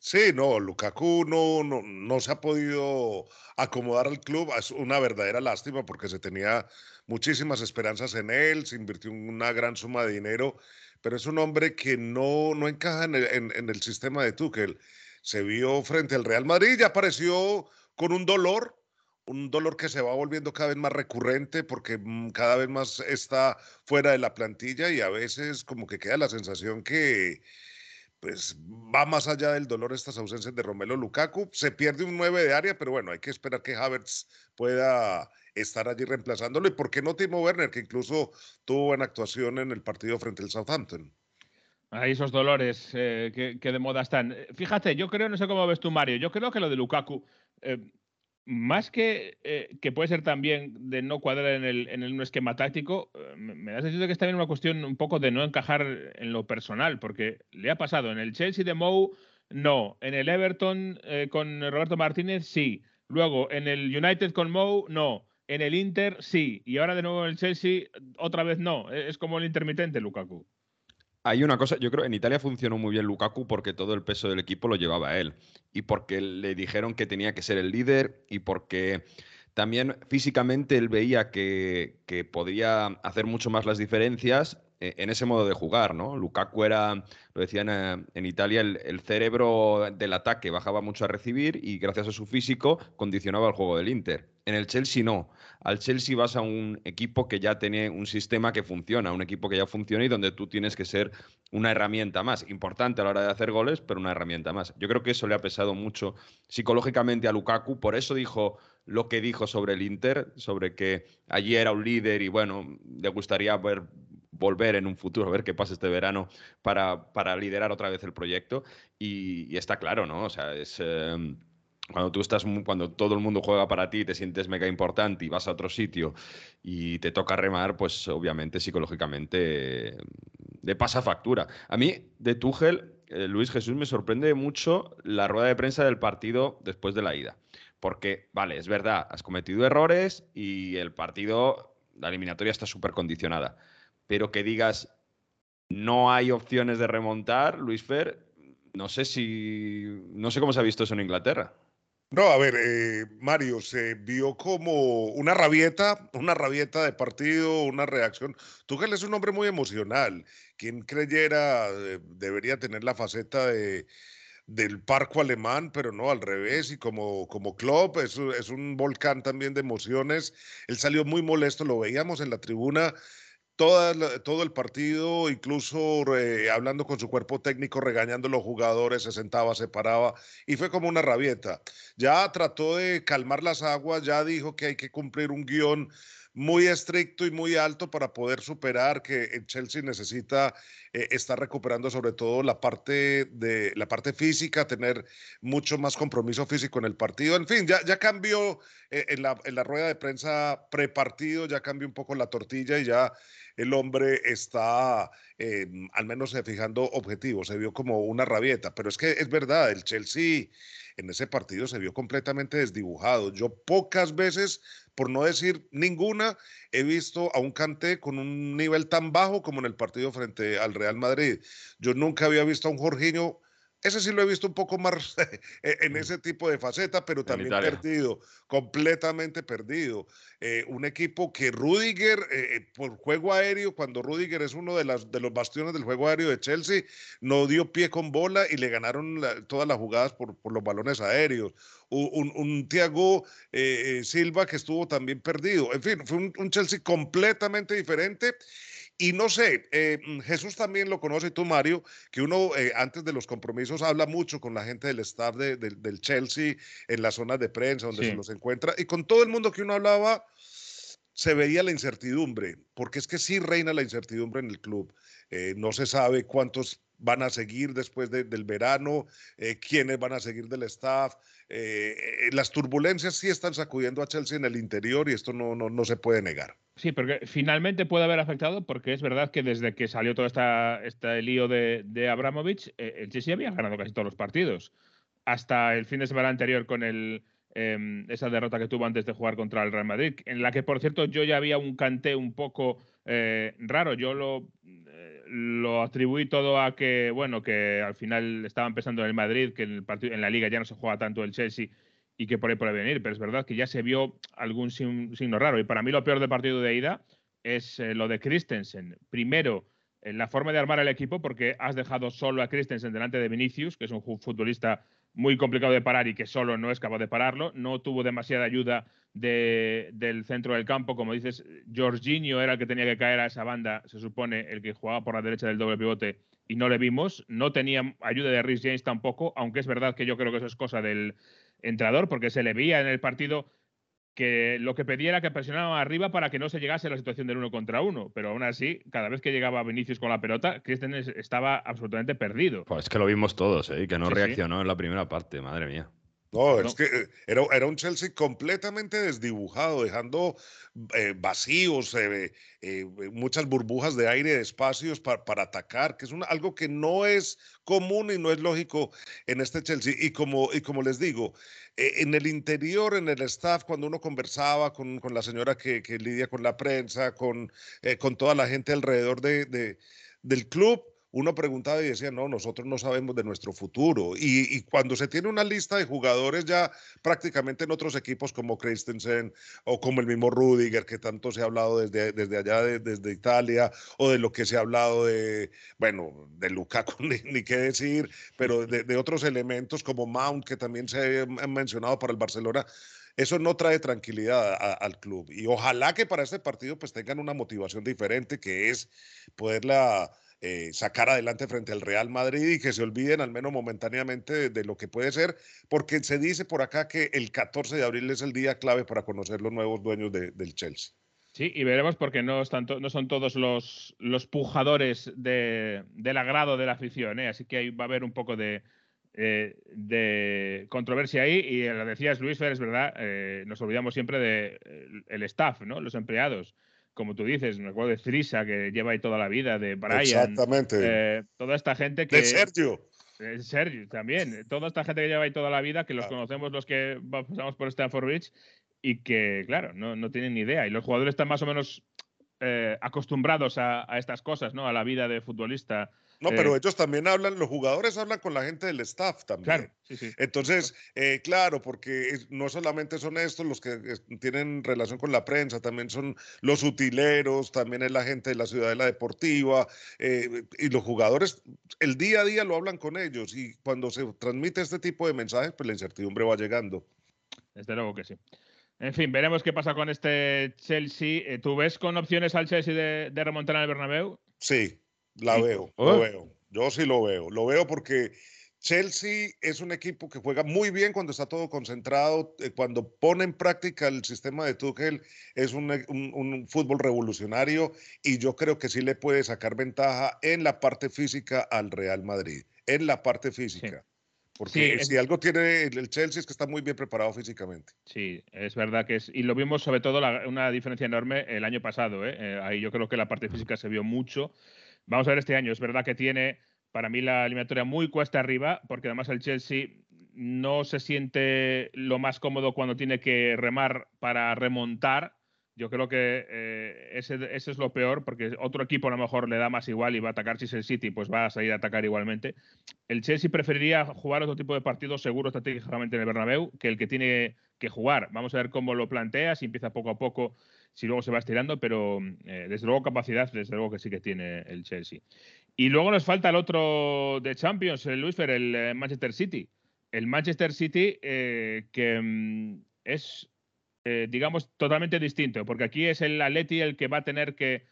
Sí, no, Lukaku no, no, no, se ha podido acomodar al club. Es una verdadera lástima porque se tenía muchísimas esperanzas en él, se invirtió una gran suma de dinero, pero es un hombre que no, no encaja en el, en el sistema de Tuchel. Se vio frente al Real Madrid y apareció con un dolor un dolor que se va volviendo cada vez más recurrente porque mm, cada vez más está fuera de la plantilla y a veces como que queda la sensación que pues va más allá del dolor estas ausencias de Romelo Lukaku. Se pierde un 9 de área, pero bueno, hay que esperar que Havertz pueda estar allí reemplazándolo. ¿Y por qué no Timo Werner, que incluso tuvo buena actuación en el partido frente al Southampton? Ahí esos dolores eh, que, de moda están. Fíjate, yo creo, no sé cómo ves tú, Mario, yo creo que lo de Lukaku, eh, más que, eh, que puede ser también de no cuadrar en, el, en un esquema táctico, eh, me da sentido que es también una cuestión un poco de no encajar en lo personal, porque le ha pasado en el Chelsea de Mou, no, en el Everton eh, con Roberto Martínez, sí, luego en el United con Mou, no, en el Inter, sí, y ahora de nuevo en el Chelsea, otra vez no, es como el intermitente Lukaku. Hay una cosa, yo creo en Italia funcionó muy bien Lukaku porque todo el peso del equipo lo llevaba él y porque le dijeron que tenía que ser el líder y porque también físicamente él veía que, que podía hacer mucho más las diferencias eh, en ese modo de jugar, ¿no? Lukaku era, lo decían en Italia, el, cerebro del ataque, bajaba mucho a recibir y gracias a su físico condicionaba el juego del Inter. En el Chelsea no. Al Chelsea vas a un equipo que ya tiene un sistema que funciona, un equipo que ya funciona y donde tú tienes que ser una herramienta más, importante a la hora de hacer goles, pero una herramienta más. Yo creo que eso le ha pesado mucho psicológicamente a Lukaku, por eso dijo lo que dijo sobre el Inter, sobre que allí era un líder y bueno, le gustaría ver volver en un futuro, a ver qué pasa este verano para, para liderar otra vez el proyecto. Y, está claro, ¿no? O sea, es. Em, cuando tú estás, cuando todo el mundo juega para ti, te sientes mega importante y vas a otro sitio y te toca remar, pues obviamente psicológicamente le pasa factura. A mí, de Tuchel, eh, Luis Jesús, me sorprende mucho la rueda de prensa del partido después de la ida. Porque, vale, es verdad, has cometido errores y el partido, la eliminatoria está súper condicionada pero que digas no hay opciones de remontar, Luis Fer, no sé si. No sé cómo se ha visto eso en Inglaterra. No, a ver, eh, Mario, se vio como una rabieta, una rabieta de partido, una reacción. Tuchel es un hombre muy emocional. Quien creyera eh, debería tener la faceta de, del parco alemán, pero no al revés. Y como, como Klopp es, es un volcán también de emociones. Él salió muy molesto, lo veíamos en la tribuna todo el partido, incluso hablando con su cuerpo técnico, regañando a los jugadores, se sentaba, se paraba y fue como una rabieta. Ya trató de calmar las aguas, ya dijo que hay que cumplir un guion muy estricto y muy alto para poder superar que Chelsea necesita eh, estar recuperando sobre todo la parte de la parte física, tener mucho más compromiso físico en el partido. En fin, ya, ya cambió eh, en, la, en la rueda de prensa prepartido, ya cambió un poco la tortilla y ya el hombre está eh, al menos fijando objetivos, se vio como una rabieta, pero es que es verdad, el Chelsea en ese partido se vio completamente desdibujado. Yo pocas veces por no decir ninguna, he visto a un Kanté con un nivel tan bajo como en el partido frente al Real Madrid. Yo nunca había visto a un Jorginho ese sí lo he visto un poco más en ese tipo de faceta, pero también perdido, completamente perdido. Eh, un equipo que Rudiger, eh, eh, por juego aéreo, cuando Rudiger es uno de, las, de los bastiones del juego aéreo de Chelsea, no dio pie con bola y le ganaron todas las jugadas por, por, los balones aéreos. Un, un, Thiago Silva que estuvo también perdido. En fin, fue un Chelsea completamente diferente y no sé, eh, mm, Jesús también lo conoce, tú Mario, que uno eh, antes de los compromisos habla mucho con la gente del staff del Chelsea en las zonas de prensa donde se los encuentra y con todo el mundo que uno hablaba se veía la incertidumbre, porque es que sí reina la incertidumbre en el club. Eh, no se sabe cuántos van a seguir después del verano, quiénes van a seguir del staff. las turbulencias sí están sacudiendo a Chelsea en el interior y esto no, no, no se puede negar. Sí, porque finalmente puede haber afectado, porque es verdad que desde que salió todo esta, este lío de, de Abramovich, eh, el Chelsea había ganado casi todos los partidos. Hasta el fin de semana anterior con el, em, esa derrota que tuvo antes de jugar contra el Real Madrid, en la que, por cierto, yo ya había un cante un poco eh, raro. Yo lo, eh, lo atribuí todo a que, bueno, que al final estaba empezando en el Madrid, que en, el partido, en la liga ya no se juega tanto el Chelsea y que por ahí puede venir, pero es verdad que ya se vio algún signo raro. Y para mí lo peor del partido de ida es eh, lo de Christensen. Primero, la forma de armar el equipo, porque has dejado solo a Christensen delante de Vinicius, que es un futbolista muy complicado de parar y que solo no es capaz de pararlo. No tuvo demasiada ayuda del centro del campo. Como dices, Jorginho era el que tenía que caer a esa banda, se supone, el que jugaba por la derecha del doble pivote, y no le vimos. No tenía ayuda de Rhys James tampoco, aunque es verdad que yo creo que eso es cosa del, entrador, porque se le veía en el partido que lo que pedía era que presionara arriba para que no se llegase a la situación del uno contra uno. Pero aún así, cada vez que llegaba Vinicius con la pelota, Christen estaba absolutamente perdido. Pues es que lo vimos todos, ¿eh? que no reaccionó en la primera parte, madre mía. No, es que eh, era, era, un Chelsea completamente desdibujado, dejando eh, vacíos, eh, muchas burbujas de aire, de espacios para, atacar, que es algo que no es común y no es lógico en este Chelsea. Y como, y como les digo, en el interior, en el staff, cuando uno conversaba con, con la señora que, que, lidia con la prensa, con, con toda la gente alrededor de, de del club, uno preguntaba y decía, no, nosotros no sabemos de nuestro futuro. Y, cuando se tiene una lista de jugadores ya prácticamente en otros equipos como Christensen o como el mismo Rudiger, que tanto se ha hablado desde, desde allá, desde Italia, o de lo que se ha hablado de, bueno, de Lukaku, ni, qué decir, pero de, otros elementos como Mount, que también se han mencionado para el Barcelona, eso no trae tranquilidad al club. Y ojalá que para este partido pues tengan una motivación diferente, que es poderla eh, sacar adelante frente al Real Madrid y que se olviden al menos momentáneamente de, lo que puede ser, porque se dice por acá que el 14 de abril es el día clave para conocer los nuevos dueños del Chelsea. Sí, y veremos porque no, no son todos los, los pujadores de, del agrado de la afición, ¿eh? así que ahí va a haber un poco de, eh, de controversia ahí. Y lo decías, Luis Fer, es verdad, nos olvidamos siempre del el staff, ¿no? los empleados como tú dices, me acuerdo de Frisa, que lleva ahí toda la vida, de Brian. Exactamente. Eh, toda esta gente que. De Sergio. Sergio también. Toda esta gente que lleva ahí toda la vida, que los conocemos los que pasamos por Stanford Bridge y que, claro, no, no tienen ni idea. Y los jugadores están más o menos eh, acostumbrados a, a, estas cosas, ¿no? A la vida de futbolista no, pero eh, ellos también hablan, los jugadores hablan con la gente del staff también. Claro, sí, sí. Entonces, eh, claro, porque no solamente son estos los que tienen relación con la prensa, también son los utileros, también es la gente de la ciudadela deportiva, eh, y los jugadores el día a día lo hablan con ellos, y cuando se transmite este tipo de mensajes, pues la incertidumbre va llegando. Desde luego que sí. En fin, veremos qué pasa con este Chelsea. ¿Tú ves con opciones al Chelsea de, de remontar al Bernabéu? Sí, la veo, lo ¿Oh? veo. Yo sí lo veo. Lo veo porque Chelsea es un equipo que juega muy bien cuando está todo concentrado, eh, cuando pone en práctica el sistema de Tuchel, es un, un, fútbol revolucionario y yo creo que sí le puede sacar ventaja en la parte física al Real Madrid, en la parte física. Porque si algo tiene el Chelsea es que está muy bien preparado físicamente. Sí, es verdad que es. Y lo vimos sobre todo una diferencia enorme el año pasado. ¿eh? Eh, ahí yo creo que la parte física se vio mucho. Vamos a ver este año. Es verdad que tiene para mí la eliminatoria muy cuesta arriba, porque además el Chelsea no se siente lo más cómodo cuando tiene que remar para remontar. Yo creo que eh, ese, es lo peor, porque otro equipo a lo mejor le da más igual y va a atacar si es el City, pues va a salir a atacar igualmente. El Chelsea preferiría jugar otro tipo de partidos seguro estratégicamente en el Bernabéu que el que tiene que jugar. Vamos a ver cómo lo plantea, si empieza poco a poco, si luego se va estirando, pero eh, desde luego capacidad, desde luego que sí que tiene el Chelsea. Y luego nos falta el otro de Champions, el Luis Fer, el eh, Manchester City. El Manchester City eh, que mm, es, eh, digamos, totalmente distinto, porque aquí es el Atleti el que va a tener que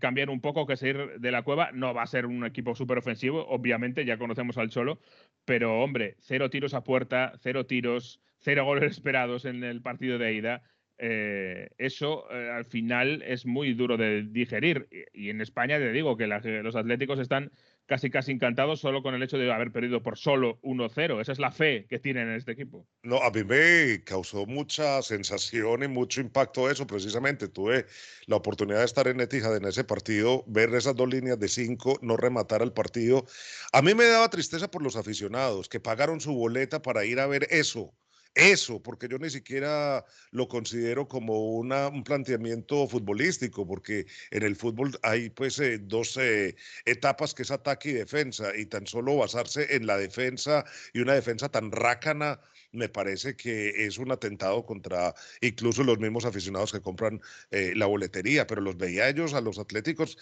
cambiar un poco, que salir de la cueva. No va a ser un equipo súper ofensivo, obviamente, ya conocemos al Cholo, pero hombre, cero tiros a puerta, cero tiros, cero goles esperados en el partido de ida. Eh, eso eh, al final es muy duro de digerir. Y, en España te digo que los atléticos están casi casi encantados solo con el hecho de haber perdido por solo 1-0. Esa es la fe que tienen en este equipo. No, a mí me causó mucha sensación y mucho impacto eso. Precisamente tuve la oportunidad de estar en Etihad en ese partido, ver esas dos líneas de cinco, no rematar el partido. A mí me daba tristeza por los aficionados que pagaron su boleta para ir a ver eso eso, porque yo ni siquiera lo considero como una, un planteamiento futbolístico, porque en el fútbol hay pues eh, dos eh, etapas que es ataque y defensa, y tan solo basarse en la defensa y una defensa tan rácana me parece que es un atentado contra incluso los mismos aficionados que compran eh, la boletería, pero los veía ellos a los atléticos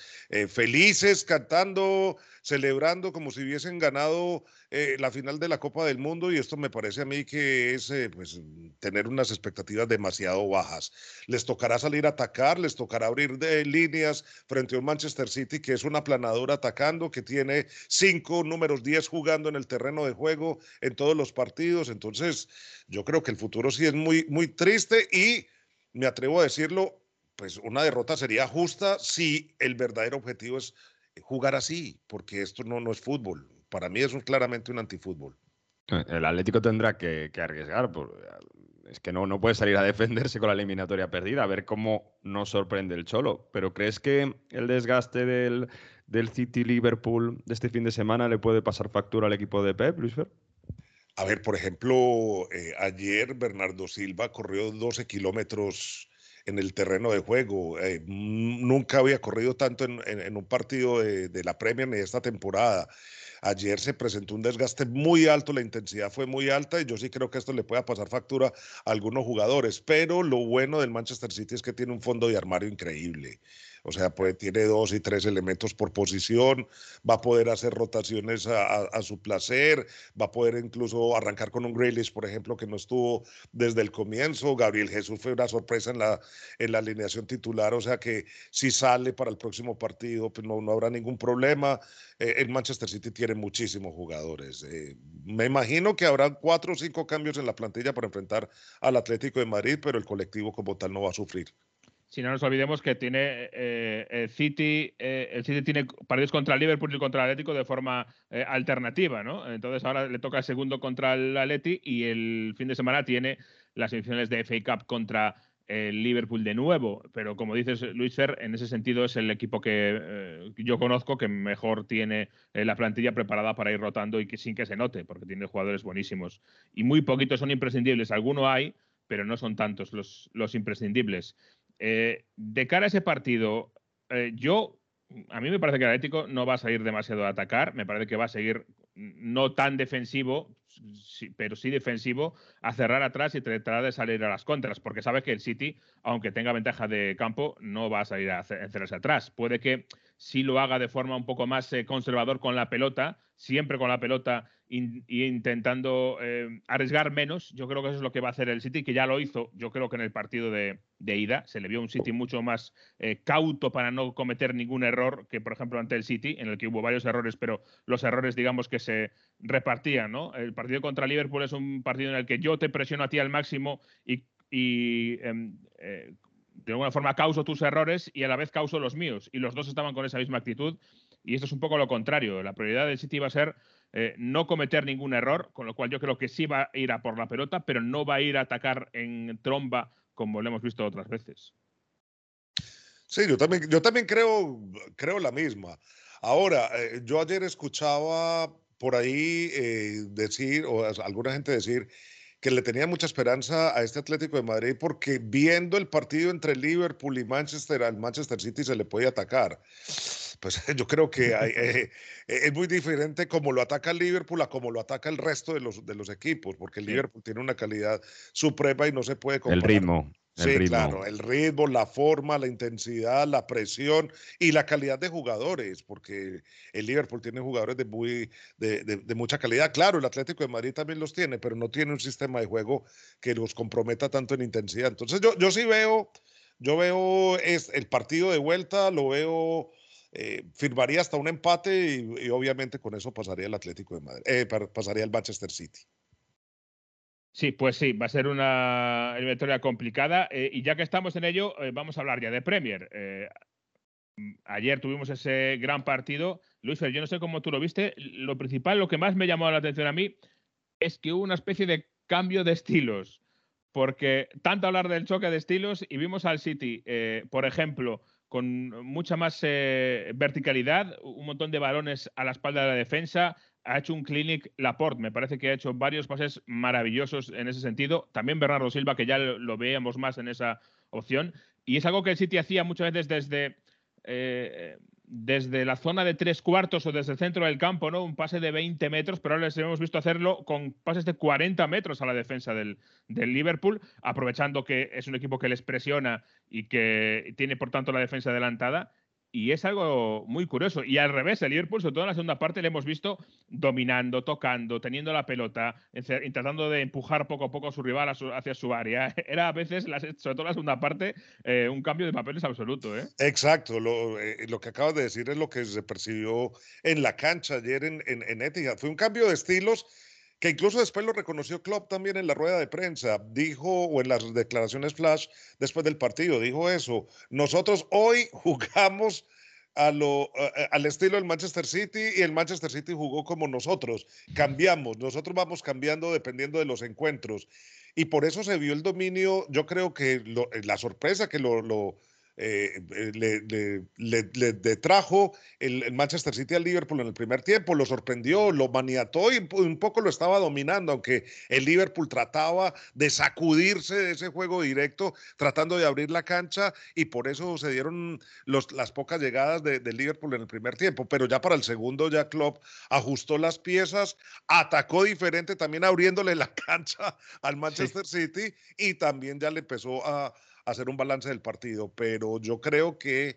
felices, cantando, celebrando como si hubiesen ganado eh, la final de la Copa del Mundo y esto me parece a mí que es eh, pues, tener unas expectativas demasiado bajas. Les tocará salir a atacar, les tocará abrir de líneas frente a un Manchester City que es una planadora atacando, que tiene cinco números 10 jugando en el terreno de juego en todos los partidos. Entonces, yo creo que el futuro sí es muy, muy triste y me atrevo a decirlo, pues una derrota sería justa si el verdadero objetivo es jugar así, porque esto no, no es fútbol. Para mí eso es claramente un antifútbol. El Atlético tendrá que, arriesgar. es que no, no puede salir a defenderse con la eliminatoria perdida, a ver cómo nos sorprende el Cholo. Pero ¿crees que el desgaste del, del City Liverpool de este fin de semana le puede pasar factura al equipo de Pep, Luis Fer? A ver, por ejemplo, eh, ayer Bernardo Silva corrió 12 kilómetros en el terreno de juego. Eh, nunca había corrido tanto en, un partido de, la Premier ni de esta temporada. Ayer se presentó un desgaste muy alto, la intensidad fue muy alta y yo sí creo que esto le pueda pasar factura a algunos jugadores, pero lo bueno del Manchester City es que tiene un fondo de armario increíble. O sea, pues tiene dos y tres elementos por posición, va a poder hacer rotaciones a, su placer, va a poder incluso arrancar con un Grealish, por ejemplo, que no estuvo desde el comienzo. Gabriel Jesús fue una sorpresa en la, en alineación titular, o sea que si sale para el próximo partido, pues no, no habrá ningún problema. Eh, el Manchester City tiene muchísimos jugadores. Eh, me imagino que habrá cuatro o cinco cambios en la plantilla para enfrentar al Atlético de Madrid, pero el colectivo como tal no va a sufrir si no nos olvidemos que tiene eh, el City, eh, el City tiene partidos contra el Liverpool y contra el Atlético de forma eh, alternativa, ¿no? Entonces ahora le toca el segundo contra el Atleti y el fin de semana tiene las ediciones de FA Cup contra el Liverpool de nuevo. Pero como dices, Luis Fer, en ese sentido es el equipo que yo conozco que mejor tiene la plantilla preparada para ir rotando y que sin que se note, porque tiene jugadores buenísimos. Y muy poquitos son imprescindibles. Algunos hay, pero no son tantos los, los imprescindibles. Eh, de cara a ese partido, eh, yo, a mí me parece que el Atlético no va a salir demasiado a atacar, me parece que va a seguir no tan defensivo, pero sí defensivo, a cerrar atrás y tratar de salir a las contras, porque sabe que el City, aunque tenga ventaja de campo, no va a salir a encerrarse atrás. Puede que sí lo haga de forma un poco más eh, conservador con la pelota, siempre con la pelota y intentando arriesgar menos. Yo creo que eso es lo que va a hacer el City, que ya lo hizo, yo creo que en el partido de, ida. Se le vio un City mucho más eh, cauto para no cometer ningún error que, por ejemplo, ante el City, en el que hubo varios errores, pero los errores, digamos, que se repartían. ¿no? El partido contra Liverpool es un partido en el que yo te presiono a ti al máximo y, em, eh, de alguna forma causo tus errores y a la vez causo los míos. Y los dos estaban con esa misma actitud. Y esto es un poco lo contrario. La prioridad del City va a ser eh, no cometer ningún error, con lo cual yo creo que sí va a ir a por la pelota, pero no va a ir a atacar en tromba como lo hemos visto otras veces. Sí, yo también, yo también creo, creo la misma. Ahora, eh, yo ayer escuchaba por ahí eh, decir, o alguna gente decir, que le tenía mucha esperanza a este Atlético de Madrid porque viendo el partido entre Liverpool y Manchester, al Manchester City se le puede atacar. Pues yo creo que eh, es muy diferente como lo ataca el Liverpool a como lo ataca el resto de los, de los equipos, porque el Liverpool tiene una calidad suprema y no se puede comparar. El ritmo. Sí, claro, el ritmo, la forma, la intensidad, la presión y la calidad de jugadores, porque el Liverpool tiene jugadores de, muy, de, de, mucha calidad. Claro, el Atlético de Madrid también los tiene, pero no tiene un sistema de juego que los comprometa tanto en intensidad. Entonces yo, yo sí veo, yo veo es, el partido de vuelta, lo veo, eh, firmaría hasta un empate y, obviamente con eso pasaría el Atlético de Madrid, eh, pasaría el Manchester City. Sí, pues sí, va a ser una eliminatoria complicada. Eh, y ya que estamos en ello, vamos a hablar ya de Premier. Eh, ayer tuvimos ese gran partido. Luis, yo no sé cómo tú lo viste. Lo principal, lo que más me llamó la atención a mí, es que hubo una especie de cambio de estilos. Porque tanto hablar del choque de estilos y vimos al City, por ejemplo, con mucha más verticalidad, un montón de balones a la espalda de la defensa, ha hecho un clinic Laporte, me parece que ha hecho varios pases maravillosos en ese sentido. También Bernardo Silva, que ya lo, veíamos más en esa opción. Y es algo que el City hacía muchas veces desde, eh, desde la zona de tres cuartos o desde el centro del campo, ¿no? Un pase de 20 metros, pero ahora les hemos visto hacerlo con pases de 40 metros a la defensa del, del Liverpool, aprovechando que es un equipo que les presiona y que tiene, por tanto, la defensa adelantada y es algo muy curioso. Y al revés, el Liverpool, sobre todo en la segunda parte, le hemos visto dominando, tocando, teniendo la pelota, intentando de empujar poco a poco a su rival hacia su área. Era a veces, sobre todo en la segunda parte, eh, un cambio de papeles absoluto. ¿eh? Exacto, lo, eh, lo, que acabas de decir es lo que se percibió en la cancha ayer en, en, en. Fue un cambio de estilos que incluso después lo reconoció Klopp también en la rueda de prensa, dijo, o en las declaraciones flash después del partido, dijo eso, nosotros hoy jugamos al estilo del Manchester City y el Manchester City jugó como nosotros, cambiamos, nosotros vamos cambiando dependiendo de los encuentros. Y por eso se vio el dominio, yo creo que la sorpresa que lo eh, eh, le, le, trajo el, Manchester City al Liverpool en el primer tiempo, lo sorprendió, lo maniató y un poco lo estaba dominando, aunque el Liverpool trataba de sacudirse de ese juego directo, tratando de abrir la cancha y por eso se dieron los, las pocas llegadas del de Liverpool en el primer tiempo, pero ya para el segundo ya Klopp ajustó las piezas, atacó diferente, también abriéndole la cancha al Manchester City y también ya le empezó a hacer un balance del partido, pero yo creo que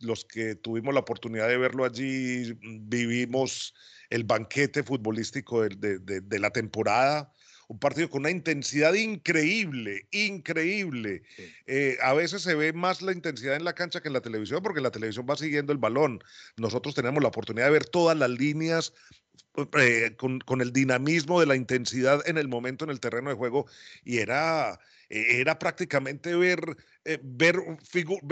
los que tuvimos la oportunidad de verlo allí mm, vivimos el banquete futbolístico de, la temporada. Un partido con una intensidad increíble, increíble. Eh, a veces se ve más la intensidad en la cancha que en la televisión, porque la televisión va siguiendo el balón. Nosotros tenemos la oportunidad de ver todas las líneas eh, con, con, el dinamismo de la intensidad en el momento en el terreno de juego y era, e-, era prácticamente ver, eh, ver,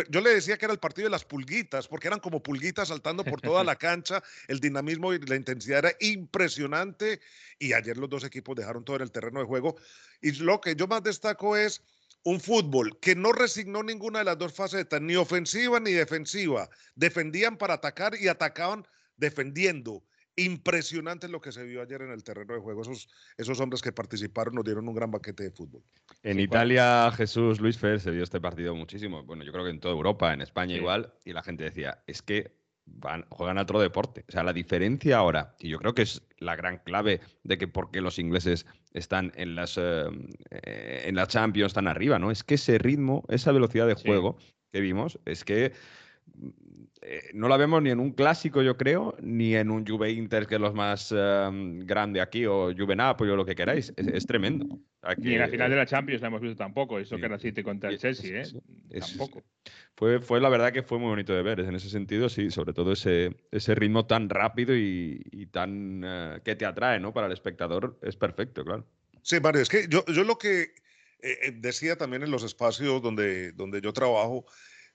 yo le decía que era el partido de las pulguitas, porque eran como pulguitas saltando por toda la cancha, el dinamismo y la intensidad era impresionante y ayer los dos equipos dejaron todo en el terreno de juego y lo que yo más destaco es un fútbol que no resignó ninguna de las dos facetas, ni ofensiva ni defensiva, defendían para atacar y atacaban defendiendo impresionante lo que se vio ayer en el terreno de juego. Esos, esos hombres que participaron nos dieron un gran baquete de fútbol. En Italia, Jesús Luis Fer se vio este partido muchísimo. Bueno, yo creo que en toda Europa, en España igual, y la gente decía, es que van, juegan a otro deporte. O sea, la diferencia ahora, y yo creo que es la gran clave de que por qué los ingleses están en las, eh, en la Champions tan arriba, ¿no? Es que ese ritmo, esa velocidad de juego que vimos, es que eh, no la vemos ni en un clásico, yo creo, ni en un Juve Inter, que es los más em, grande aquí, o Juve Napoli, o lo que queráis. Es, tremendo. ni en la final de la Champions la hemos visto tampoco, eso que era City contra el Chelsea, ¿eh? tampoco. Fue, fue la verdad que fue muy bonito de ver, en ese sentido, sí, sobre todo ese, ese ritmo tan rápido y, tan eh, que te atrae, ¿no? Para el espectador es perfecto, claro. Sí, Mario, es que yo, yo lo que eh, decía también en los espacios donde, donde yo trabajo,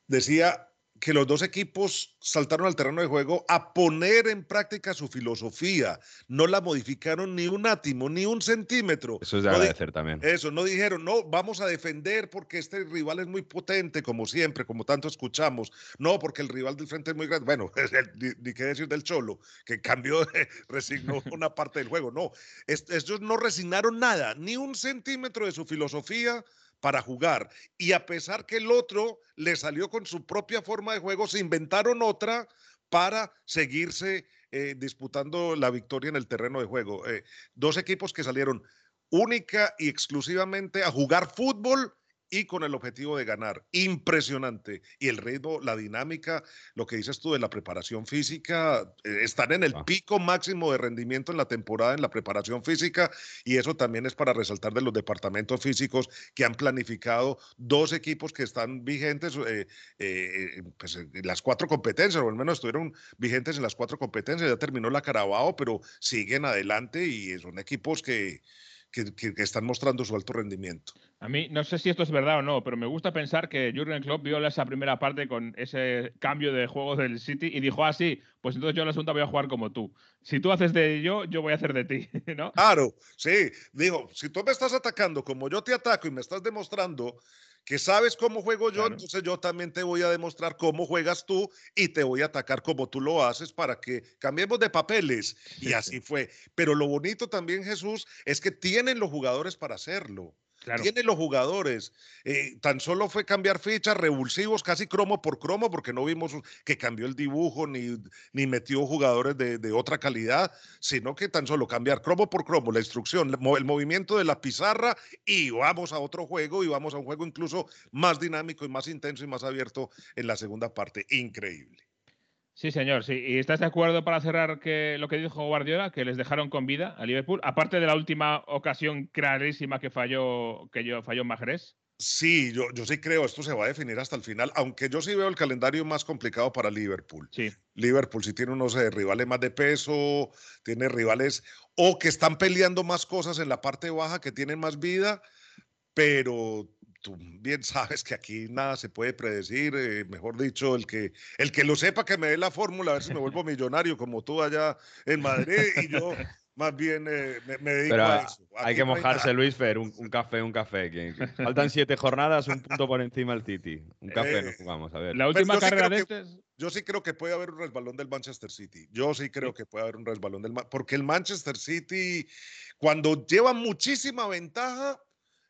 decía que los dos equipos saltaron al terreno de juego a poner en práctica su filosofía. No la modificaron ni un átimo, ni un centímetro. Eso es de No agradecer también. Eso, no dijeron, no, vamos a defender porque este rival es muy potente, como siempre, como tanto escuchamos. No, porque el rival del frente es muy grande. Bueno, ni, ni qué decir del Cholo, que cambió, resignó una parte del juego. No, es- ellos no resignaron nada, ni un centímetro de su filosofía para jugar. Y a pesar que el otro le salió con su propia forma de juego, se inventaron otra para seguirse eh, disputando la victoria en el terreno de juego. Eh, dos equipos que salieron única y exclusivamente a jugar fútbol y con el objetivo de ganar. Impresionante. Y el ritmo, la dinámica, lo que dices tú de la preparación física, eh, están en el Ah. pico máximo de rendimiento en la temporada en la preparación física y eso también es para resaltar de los departamentos físicos que han planificado dos equipos que están vigentes eh, eh, pues, en las cuatro competencias, o al menos estuvieron vigentes en las cuatro competencias. Ya terminó la Carabao, pero siguen adelante y son equipos que, que- que- que están mostrando su alto rendimiento. A mí, no sé si esto es verdad o no, pero me gusta pensar que Jürgen Klopp vio esa primera parte con ese cambio de juego del City y dijo, ah, sí, pues entonces yo en la segunda voy a jugar como tú. Si tú haces de yo, yo voy a hacer de ti, ¿no? Claro, sí. Digo, si tú me estás atacando como yo te ataco y me estás demostrando que sabes cómo juego yo, Claro. entonces yo también te voy a demostrar cómo juegas tú y te voy a atacar como tú lo haces para que cambiemos de papeles. Y sí. así fue. Pero lo bonito también, Jesús, es que tienen los jugadores para hacerlo. Claro. Tienen los jugadores. Eh, tan solo fue cambiar fichas revulsivos, casi cromo por cromo, porque no vimos que cambió el dibujo ni, ni metió jugadores de, de otra calidad, sino que tan solo cambiar cromo por cromo, la instrucción, el movimiento de la pizarra y vamos a otro juego y vamos a un juego incluso más dinámico y más intenso y más abierto en la segunda parte. Increíble. Sí, señor, sí. ¿Y estás de acuerdo para cerrar que lo que dijo Guardiola, que les dejaron con vida a Liverpool? Aparte de la última ocasión clarísima que falló, que yo falló Mahrez. Sí, yo, yo sí creo, esto se va a definir hasta el final, aunque yo sí veo el calendario más complicado para Liverpool. Sí. Liverpool sí tiene unos eh, rivales más de peso, tiene rivales o que están peleando más cosas en la parte baja, que tienen más vida, pero tú bien sabes que aquí nada se puede predecir, eh, mejor dicho, el que, el que lo sepa que me dé la fórmula, a ver si me vuelvo millonario como tú allá en Madrid y yo más bien eh, me, me dedico Pero a eso. hay que no hay mojarse. Luis Fer, un, un café, un café. que- que faltan siete jornadas, un punto por encima del City. Un café Eh, nos jugamos, a ver. La Pues última yo sí carrera de creo este. Yo sí creo que puede haber un resbalón del Manchester City. Yo sí creo que puede haber un resbalón del porque el Manchester City cuando lleva muchísima ventaja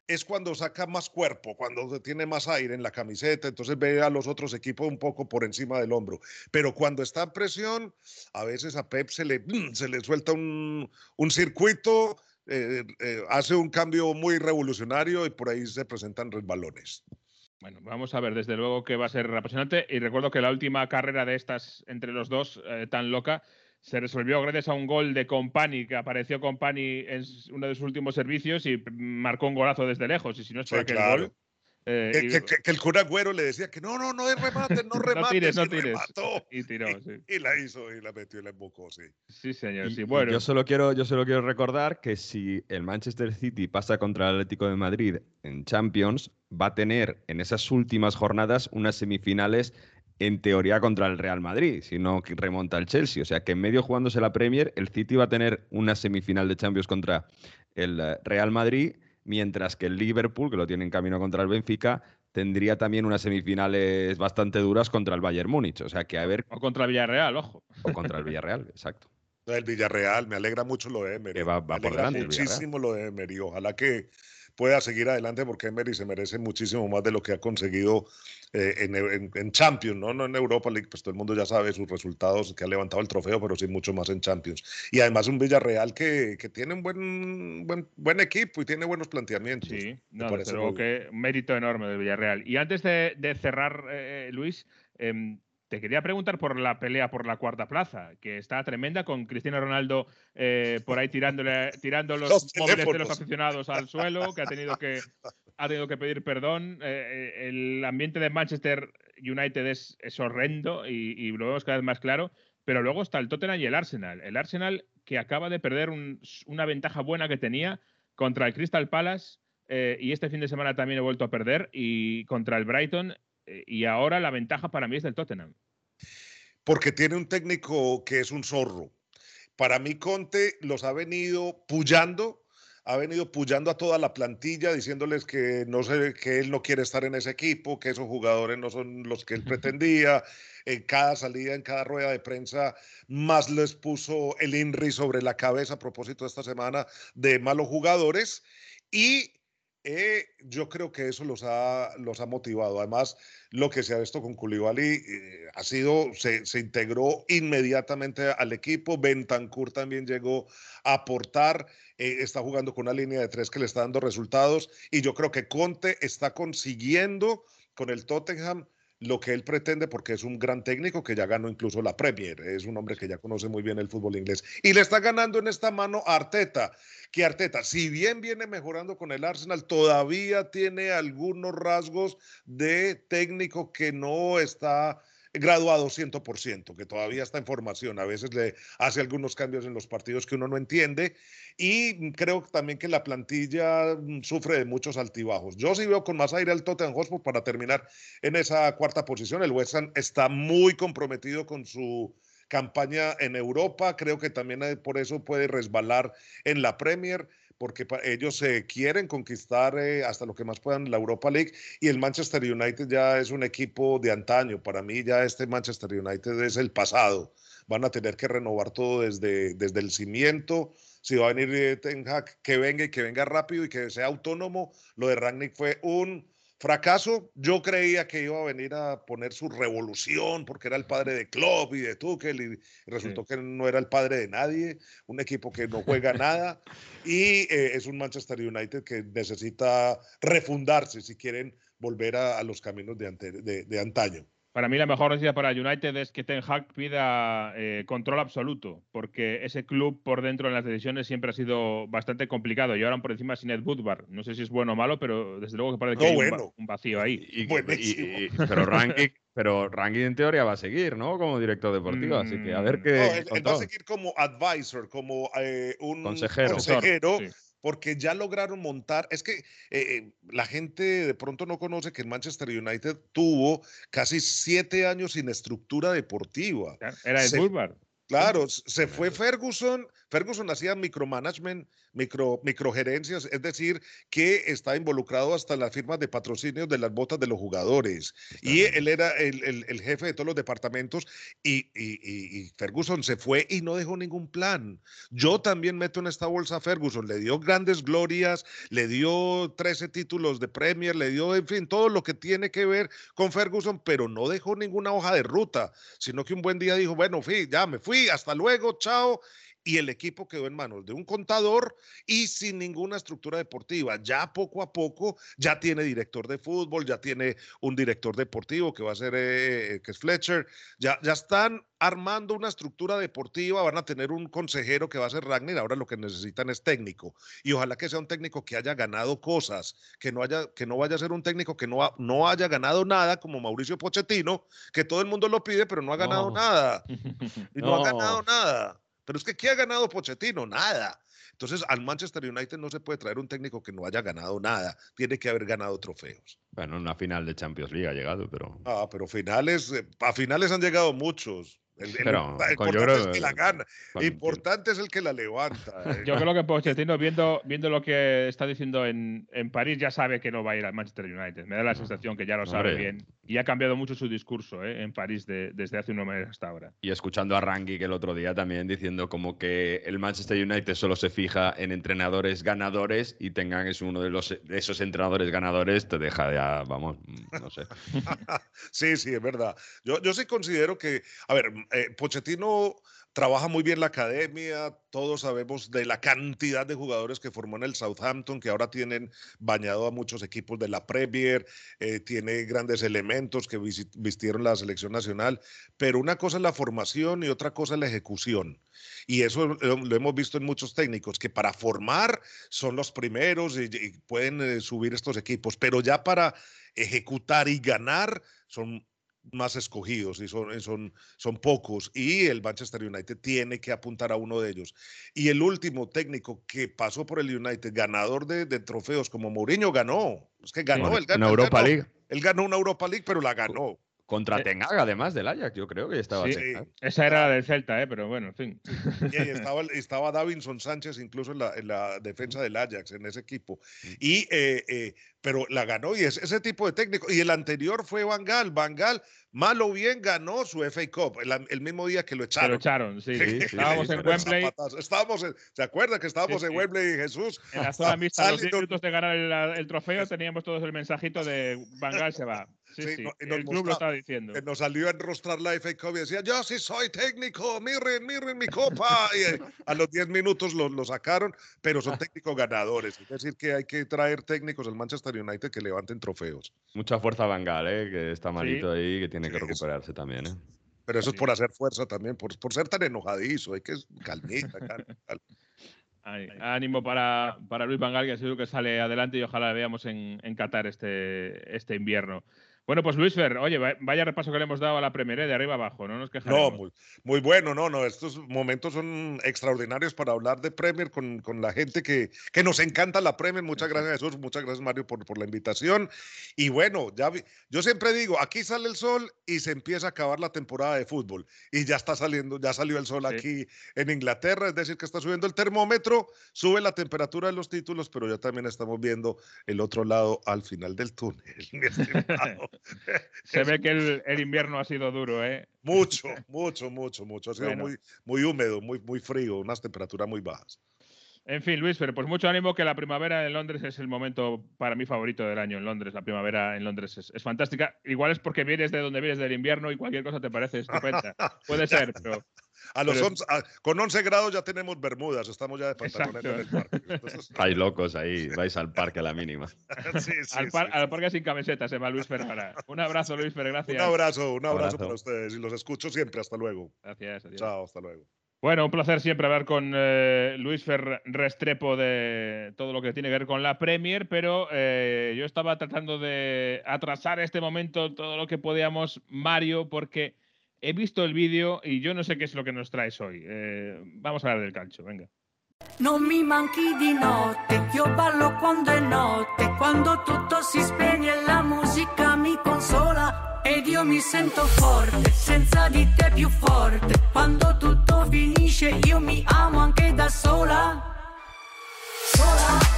es cuando saca más cuerpo, cuando tiene más aire en la camiseta, entonces ve a los otros equipos un poco por encima del hombro. Pero cuando está en presión, a veces a Pep se le, se le suelta un, un circuito, eh, eh, hace un cambio muy revolucionario y por ahí se presentan resbalones. Bueno, vamos a ver, desde luego que va a ser apasionante. Y recuerdo que la última carrera de estas entre los dos, eh, tan loca, se resolvió gracias a un gol de Company, que apareció Company en uno de sus últimos servicios y marcó un golazo desde lejos. Y si no es Sí, aquel claro. gol. eh, Que, y- que- que- que el cura Agüero le decía que no, no, no es remate, no remate. tires, no y tires. remató. Y tiró, sí. Y la hizo y la metió y la embocó, sí. Sí, señor. Y- Sí, y bueno. yo, solo quiero, yo solo quiero recordar que si el Manchester City pasa contra el Atlético de Madrid en Champions, va a tener en esas últimas jornadas unas semifinales en teoría contra el Real Madrid, si no que remonta el Chelsea. O sea que en medio jugándose la Premier, el City va a tener una semifinal de Champions contra el eh, Real Madrid, mientras que el Liverpool, que lo tiene en camino contra el Benfica, tendría también unas semifinales bastante duras contra el Bayern Múnich. O sea que a ver, O contra Villarreal, ojo. o contra el Villarreal, exacto. El Villarreal, me alegra mucho lo de Emery. Que va- va me por alegra delante el Villarreal. muchísimo lo de Emery. Ojalá que pueda seguir adelante porque Emery se merece muchísimo más de lo que ha conseguido eh, en, en- en Champions, ¿no? no en Europa League, pues todo el mundo ya sabe sus resultados, que ha levantado el trofeo, pero sí mucho más en Champions. Y además un Villarreal que, que tiene un buen, buen, buen equipo y tiene buenos planteamientos. Sí, no, desde luego que mérito enorme del Villarreal. Y antes de, de cerrar, eh, Luis, em, te quería preguntar por la pelea por la cuarta plaza, que está tremenda con Cristiano Ronaldo eh, por ahí tirándole, tirando los, Los móviles de los aficionados al suelo, que ha tenido que, ha tenido que pedir perdón. Eh, eh, el ambiente de Manchester United es, es horrendo y, y lo vemos cada vez más claro. Pero luego está el Tottenham y el Arsenal. El Arsenal que acaba de perder un- una ventaja buena que tenía contra el Crystal Palace eh, y este fin de semana también he vuelto a perder y contra el Brighton eh, y ahora la ventaja para mí es del Tottenham. Porque tiene un técnico que es un zorro. Para mí Conte los ha venido pullando ha venido pullando a toda la plantilla, diciéndoles que, no sé, que él no quiere estar en ese equipo, que esos jugadores no son los que él pretendía. En cada salida, en cada rueda de prensa, más les puso el INRI sobre la cabeza a propósito de esta semana de malos jugadores. Y eh, yo creo que eso los ha, los ha motivado. Además, lo que se ha visto con Koulibaly eh, ha sido, se, se, integró inmediatamente al equipo. Bentancur también llegó a aportar. Eh, está jugando con una línea de tres que le está dando resultados. Y yo creo que Conte está consiguiendo con el Tottenham lo que él pretende porque es un gran técnico que ya ganó incluso la Premier, es un hombre que ya conoce muy bien el fútbol inglés y le está ganando en esta mano a Arteta, que Arteta, si bien viene mejorando con el Arsenal, todavía tiene algunos rasgos de técnico que no está graduado 100%, que todavía está en formación. A veces le hace algunos cambios en los partidos que uno no entiende. Y creo también que la plantilla mm, sufre de muchos altibajos. Yo sí veo con más aire al Tottenham Hotspur para terminar en esa cuarta posición. El West Ham está muy comprometido con su campaña en Europa. Creo que también eh, por eso puede resbalar en la Premier porque ellos se quieren conquistar eh, hasta lo que más puedan la Europa League y el Manchester United ya es un equipo de antaño. Para mí ya este Manchester United es el pasado. Van a tener que renovar todo desde, desde el cimiento. Si va a venir eh, Ten que venga y que venga rápido y que sea autónomo. Lo de Rangnick fue un Fracaso, yo creía que iba a venir a poner su revolución porque era el padre de Klopp y de Tuchel y resultó que no era el padre de nadie, un equipo que no juega nada y eh, es un Manchester United que necesita refundarse si quieren volver a, los caminos de, de antaño. Para mí la mejor noticia para United es que Ten Hag pida eh, control absoluto, porque ese club por dentro en las decisiones siempre ha sido bastante complicado. Y ahora por encima sin Ed Woodward. No sé si es bueno o malo, pero desde luego que parece que hay un, vacío ahí. pero Ranking, pero en teoría va a seguir, ¿no? Como director deportivo, así que a ver mm. qué. No, él, va a seguir como advisor, como eh, un consejero. consejero porque ya lograron montar, es que eh, eh, la gente de pronto no conoce que el Manchester United tuvo casi siete años sin estructura deportiva. Era el Bulbar. Claro, se fue Ferguson, Ferguson hacía micromanagement, micro, microgerencias, es decir, que está involucrado hasta en las firmas de patrocinio de las botas de los jugadores. Y él era el, el, jefe de todos los departamentos y, y, Ferguson se fue y no dejó ningún plan. Yo también meto en esta bolsa a Ferguson, le dio grandes glorias, le dio 13 títulos de Premier, le dio, en fin, todo lo que tiene que ver con Ferguson, pero no dejó ninguna hoja de ruta, sino que un buen día dijo, bueno, fui, ya me fui, hasta luego, chao y el equipo quedó en manos de un contador y sin ninguna estructura deportiva. Ya poco a poco ya tiene director de fútbol, ya tiene un director deportivo que va a ser eh, que es Fletcher, ya, ya están armando una estructura deportiva, van a tener un consejero que va a ser Ragnar, ahora lo que necesitan es técnico y ojalá que sea un técnico que haya ganado cosas, que no haya que no vaya a ser un técnico que no, no haya ganado nada como Mauricio Pochettino, que todo el mundo lo pide pero no ha ganado nada. Y no ha ganado nada. Pero es que ¿qué ha ganado Pochettino? Nada. Entonces, al Manchester United no se puede traer un técnico que no haya ganado nada. Tiene que haber ganado trofeos. Bueno, una final de Champions League ha llegado, pero. Ah, pero finales, eh, a finales han llegado muchos. El, importante es que la gana. Importante es el que la levanta. Eh. Yo creo que Pochettino, viendo, viendo lo que está diciendo en, en, París, ya sabe que no va a ir al Manchester United. Me da la sensación que ya lo sabe bien. Y ha cambiado mucho su discurso ¿eh? en París desde hace unos meses hasta ahora. Y escuchando a Rangi que el otro día también diciendo como que el Manchester United solo se fija en entrenadores ganadores y tengan es uno de, los, de esos entrenadores ganadores, te deja ya, vamos, no sé. sí, sí, es verdad. Yo, yo sí considero que, a ver, eh, Pochettino trabaja muy bien la academia, todos sabemos de la cantidad de jugadores que formó en el Southampton, que ahora tienen bañado a muchos equipos de la Premier, eh, tiene grandes elementos que vistieron la selección nacional, pero una cosa es la formación y otra cosa es la ejecución. Y eso lo, hemos visto en muchos técnicos, que para formar son los primeros y, pueden eh, subir estos equipos, pero ya para ejecutar y ganar son más escogidos y son, son, son pocos y el Manchester United tiene que apuntar a uno de ellos. Y el último técnico que pasó por el United, ganador de, trofeos como Mourinho, ganó. Es que ganó, el En Europa League. él ganó una Europa League, pero la ganó. Contra Eh, además del Ajax, yo creo que estaba Sí. Esa era la del Celta, ¿eh? pero bueno, en fin. Y ahí estaba, estaba Davinson Sánchez incluso en la, en la defensa del Ajax, en ese equipo. Y, eh, eh, pero la ganó y es ese tipo de técnico. Y el anterior fue Van Gaal. Van Gaal, mal o bien, ganó su FA Cup el, el mismo día que lo echaron. lo echaron, sí. Sí, sí, Estábamos en. Wembley. Estábamos en- ¿Se acuerda que estábamos Sí, en. Wembley y Jesús? en la zona mixta, a los 10 Salido- minutos de ganar el, el trofeo, teníamos todos el mensajito de Van Gaal se va. Sí, Sí, el club lo estaba diciendo. que nos salió a enrostrar la FA Cup y decía, yo sí soy técnico, miren, miren mi copa. Y eh, a los 10 minutos lo, lo sacaron, pero son técnicos ganadores. Es decir, que hay que traer técnicos al Manchester United que levanten trofeos. Mucha fuerza Van Gaal, ¿eh? que está malito ahí, que tiene que recuperarse también. ¿eh? Pero eso Sí. es por hacer fuerza también, por, por ser tan enojadizo. Hay que calmita, calma, calma. Ay, ánimo para, para Luis Van Gaal, que seguro que sale adelante y ojalá le veamos en, en Qatar este, este invierno. Bueno, pues Luis Fer, oye, va- vaya repaso que le hemos dado a la Premier, ¿eh? de arriba abajo, no nos No, quejaremos. muy, muy bueno, no, no, estos momentos son extraordinarios para hablar de Premier con, con la gente que, que nos encanta la Premier. Muchas gracias Jesús, muchas gracias Mario por, por la invitación. Y bueno, ya vi- yo siempre digo, aquí sale el sol y se empieza a acabar la temporada de fútbol. Y ya está saliendo, ya salió el sol Sí. aquí en Inglaterra, es decir, que está subiendo el termómetro, sube la temperatura de los títulos, pero ya también estamos viendo el otro lado al final del túnel. Se ve que el, el invierno ha sido duro, ¿eh? Mucho, mucho, mucho, mucho. Ha sido Bueno. muy, muy húmedo, muy, muy frío, unas temperaturas muy bajas. En fin, Luis Fer, pues mucho ánimo que la primavera en Londres es el momento para mí favorito del año en Londres. La primavera en Londres es, es fantástica. Igual es porque vienes de donde vienes del invierno y cualquier cosa te parece estupenda. Puede ser, pero A los Pero- 11 a- con 11 grados ya tenemos bermudas, estamos ya de pantalones en el parque. Entonces, Estáis locos ahí, vais al parque a la mínima. sí, sí, al, par- sí. al parque sin camiseta se va Luis Fer ahora. Un abrazo, Luis Fer, gracias. Un abrazo, un abrazo, Abrazo. para ustedes y los escucho siempre. Hasta luego. Gracias, adiós. Chao, hasta luego. Bueno, un placer siempre hablar con eh, Luis Fer Restrepo de todo lo que tiene que ver con la Premier, pero eh, yo estaba tratando de atrasar este momento todo lo que podíamos, Mario, porque he visto el vídeo y yo no sé qué es lo que nos traes hoy. Eh, vamos a hablar del calcio, venga. Non mi manchi di notte, io ballo quando è notte, quando tutto si spegne e la musica mi consola ed io mi sento forte, senza di te più forte, quando tutto finisce io mi amo anche da sola. Sola,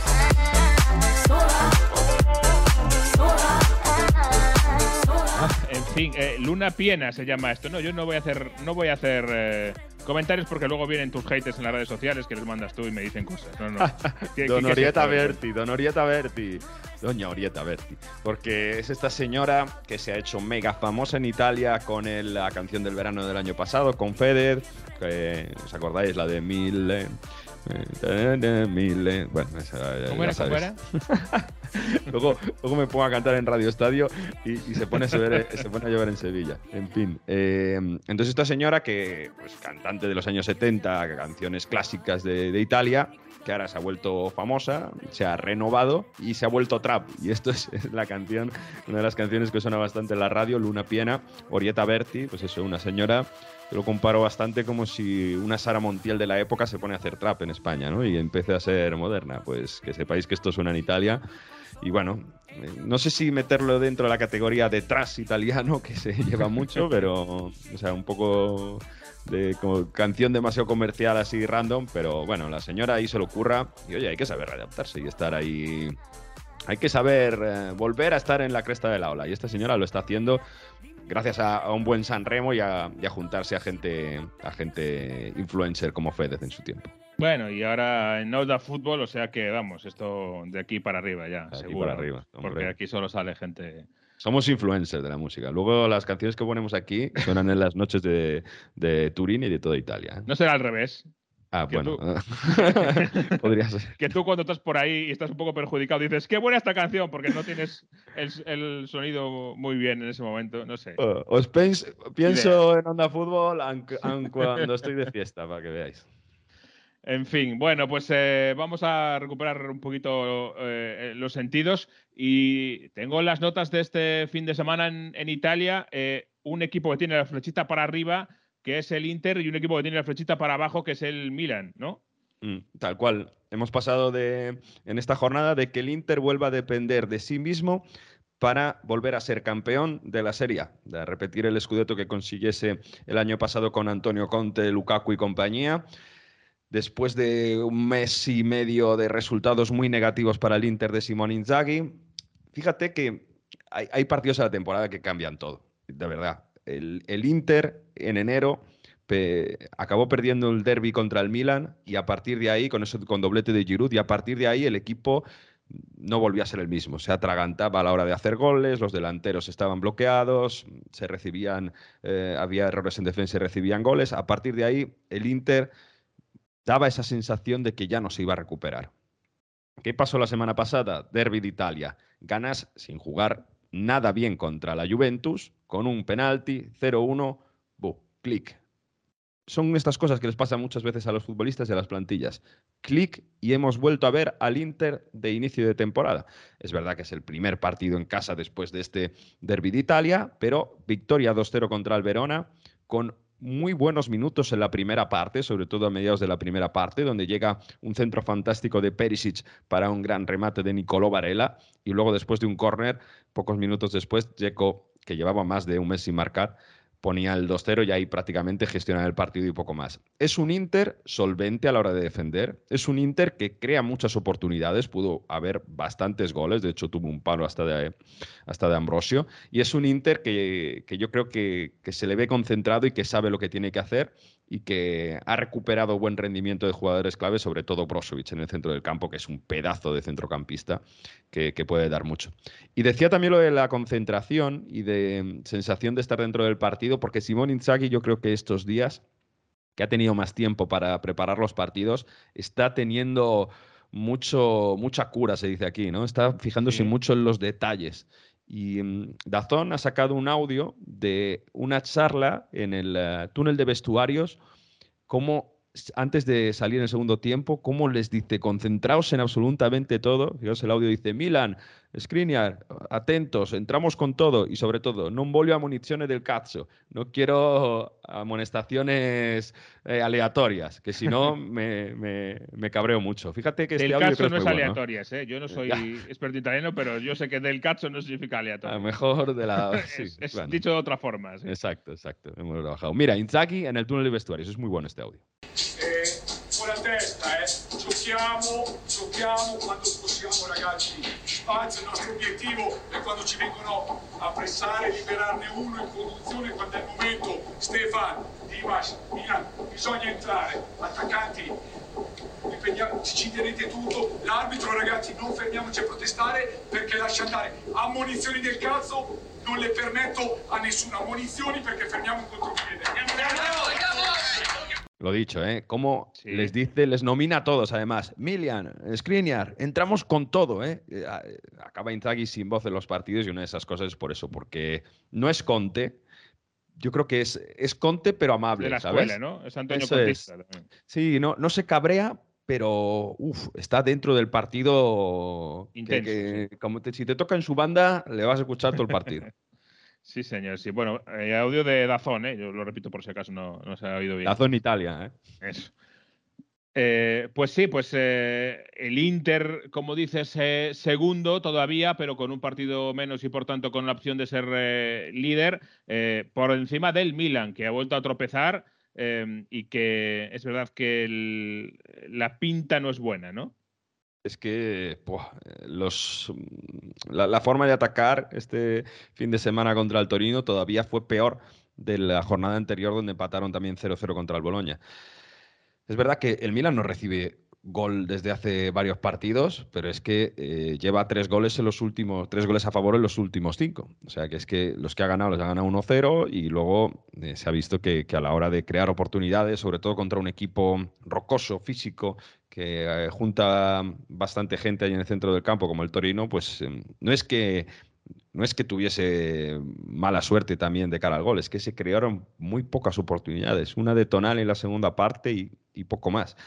eh, Luna Piena se llama esto. No, yo no voy a hacer, no voy a hacer eh, comentarios porque luego vienen tus haters en las redes sociales que les mandas tú y me dicen cosas. No, no. ¿Qué- Don qué- Orieta? Berti, Don Orieta Berti. Doña Orieta Berti. Porque es esta señora que se ha hecho mega famosa en Italia con el- la canción del verano del año pasado, con Feder. que, ¿Os acordáis? La de Mille. eh. Bueno, esa, ya ¿Cómo era? ¿Cómo era? luego, luego me pongo a cantar en Radio Estadio y, y se, pone a llover, se pone a llover en Sevilla. En fin. eh, entonces, esta señora, que pues, cantante de los años 70, canciones clásicas de, de Italia, que ahora se ha vuelto famosa, se ha renovado y se ha vuelto trap. Y esto es, la canción, una de las canciones que suena bastante en la radio, Luna Piena, Orieta Berti, pues eso, una señora. Lo comparo bastante como si una Sara Montiel de la época se pone a hacer trap en España, ¿no? Y empiece a ser moderna. Pues que sepáis que esto suena en Italia. Y bueno, eh, no sé si meterlo dentro de la categoría de trash italiano, que se lleva mucho, pero, o sea, un poco de como canción demasiado comercial así random, pero bueno, la señora ahí se lo ocurra y oye, hay que saber adaptarse y estar ahí. Hay que saber eh, volver a estar en la cresta de la ola y esta señora lo está haciendo gracias a, a un buen San Remo y a, y a juntarse a gente, a gente influencer como Fedez en su tiempo. Bueno, y ahora en da Fútbol, o sea que vamos, esto de aquí para arriba ya, Aquí seguro. para arriba, hombre. porque aquí solo sale gente. Somos influencers de la música. Luego las canciones que ponemos aquí suenan en las noches de, de Turín y de toda Italia. ¿eh? No será al revés. Ah, que bueno. tú- Podría ser. Que tú cuando estás por ahí y estás un poco perjudicado dices, qué buena esta canción, porque no tienes el, el sonido muy bien en ese momento, no sé. Uh, Os pens- pienso en Onda Fútbol aunque, aun cuando estoy de fiesta, para que veáis. En fin, bueno, pues eh, vamos a recuperar un poquito eh, los sentidos y tengo las notas de este fin de semana en, Italia, eh, un equipo que tiene la flechita para arriba, que es el Inter, y un equipo que tiene la flechita para abajo, que es el Milan, ¿no? Mm, tal cual. Hemos pasado en esta jornada de que el Inter vuelva a depender de sí mismo para volver a ser campeón de la Serie de repetir el scudetto que consiguiese el año pasado con Antonio Conte, Lukaku y compañía. Después de un mes y medio de resultados muy negativos para el Inter de Simone Inzaghi, fíjate que hay, partidos a la temporada que cambian todo, de verdad. El, Inter en enero acabó perdiendo el derby contra el Milan y a partir de ahí, con eso con doblete de Giroud, y a partir de ahí el equipo no volvía a ser el mismo. Se atragantaba a la hora de hacer goles, los delanteros estaban bloqueados, se recibían, eh, había errores en defensa y recibían goles. A partir de ahí, el Inter daba esa sensación de que ya no se iba a recuperar. ¿Qué pasó la semana pasada? Derby de Italia. Ganas sin jugar nada bien contra la Juventus, con un penalti, 0-1, bu, clic. Son estas cosas que les pasan muchas veces a los futbolistas y a las plantillas. Clic y hemos vuelto a ver al Inter de inicio de temporada. Es verdad que es el primer partido en casa después de este Derby de Italia, pero victoria 2-0 contra el Verona con muy buenos minutos en la primera parte, sobre todo a mediados de la primera parte, donde llega un centro fantástico de Perisic para un gran remate de Nicolò Varela y luego después de un córner, pocos minutos después, Dzeko, que llevaba más de un mes sin marcar, ponía el 2-0 y ahí prácticamente gestionaba el partido y poco más. Es un Inter solvente a la hora de defender, es un Inter que crea muchas oportunidades, pudo haber bastantes goles, de hecho tuvo un palo hasta de, hasta de Ambrosio, y es un Inter que, que yo creo que, que se le ve concentrado y que sabe lo que tiene que hacer y que ha recuperado buen rendimiento de jugadores clave, sobre todo Brozovic en el centro del campo, que es un pedazo de centrocampista que, que puede dar mucho. Y decía también lo de la concentración y de sensación de estar dentro del partido, porque Simón Inzaghi yo creo que estos días, que ha tenido más tiempo para preparar los partidos, está teniendo mucho, mucha cura, se dice aquí, ¿no? Está fijándose Sí. mucho en los detalles. Y mm, Dazón ha sacado un audio de una charla en el eh, túnel de vestuarios, cómo s- antes de salir en el segundo tiempo, cómo les dice, concentraos en absolutamente todo. Fijaos, el audio dice, Milan, Skriniar, atentos, entramos con todo y sobre todo, non voglio amunizione del cazzo, no quiero amonestaciones eh, aleatorias, que si no me, me- me cabreo mucho. Fíjate que este Del audio caso creo no es bueno. aleatorias, ¿eh? Yo no soy experto italiano, pero yo sé que del cazzo no significa A aleatorio. lo mejor de la... sí, es es bueno. dicho de otra forma. sí. Exacto, exacto. Hemos bajado. Mira, Inzaghi en el túnel de vestuarios. Es muy bueno este audio. Eh, con la testa, eh. Giochiamo, giochiamo quando possiamo, ragazzi. Spazio, il nostro obiettivo è quando ci vengono a pressare, liberarne uno in conduzione quando è il momento. Stefan, Dimas, Milan, bisogna entrare. Attaccanti, ci tenete tutto. L'arbitro, ragazzi, non fermiamoci a protestare perché lascia andare. Ammonizioni del cazzo, non le permetto a nessuno. Ammonizioni perché fermiamo un contropiede. Lo dicho, ¿eh? Cómo Sí. les dice, les nomina a todos, además. Milian, Skriniar, entramos con todo, ¿eh? Eh, eh, Acaba Inzaghi sin voz en los partidos y una de esas cosas es por eso, porque no es Conte. Yo creo que es, es Conte, pero amable, De la ¿sabes? escuela, ¿no? Es Antonio Eso. Contista. Sí, no, no se cabrea, pero uf, está dentro del partido. que- Intenso, que, como te- si te toca en su banda, le vas a escuchar todo el partido. Sí, señor. Sí, bueno, eh, audio de Dazón, ¿eh? Yo lo repito por si acaso no, no se ha oído bien. La zona Italia, ¿eh? Eso. Eh, pues sí, pues eh, el Inter, como dices, eh, segundo todavía, pero con un partido menos y por tanto con la opción de ser eh, líder, por encima del Milan, que ha vuelto a tropezar y que es verdad que el- la pinta no es buena, ¿no? Es que eh, los, mm, la, forma de atacar este fin de semana contra el Torino todavía fue peor de la jornada anterior donde empataron también 0-0 contra el Boloña. Es verdad que el Milan no recibe gol desde hace varios partidos, pero es que eh, lleva tres goles en los últimos, tres goles a favor en los últimos cinco. O sea que es que los que ha ganado los ha ganado 1-0 y luego eh, se ha visto que a la hora de crear oportunidades, sobre todo contra un equipo rocoso, físico, que eh, junta bastante gente ahí en el centro del campo, como el Torino, pues eh, no es que no es que tuviese mala suerte también de cara al gol, es que se crearon muy pocas oportunidades, una de Tonal en la segunda parte y, y poco más.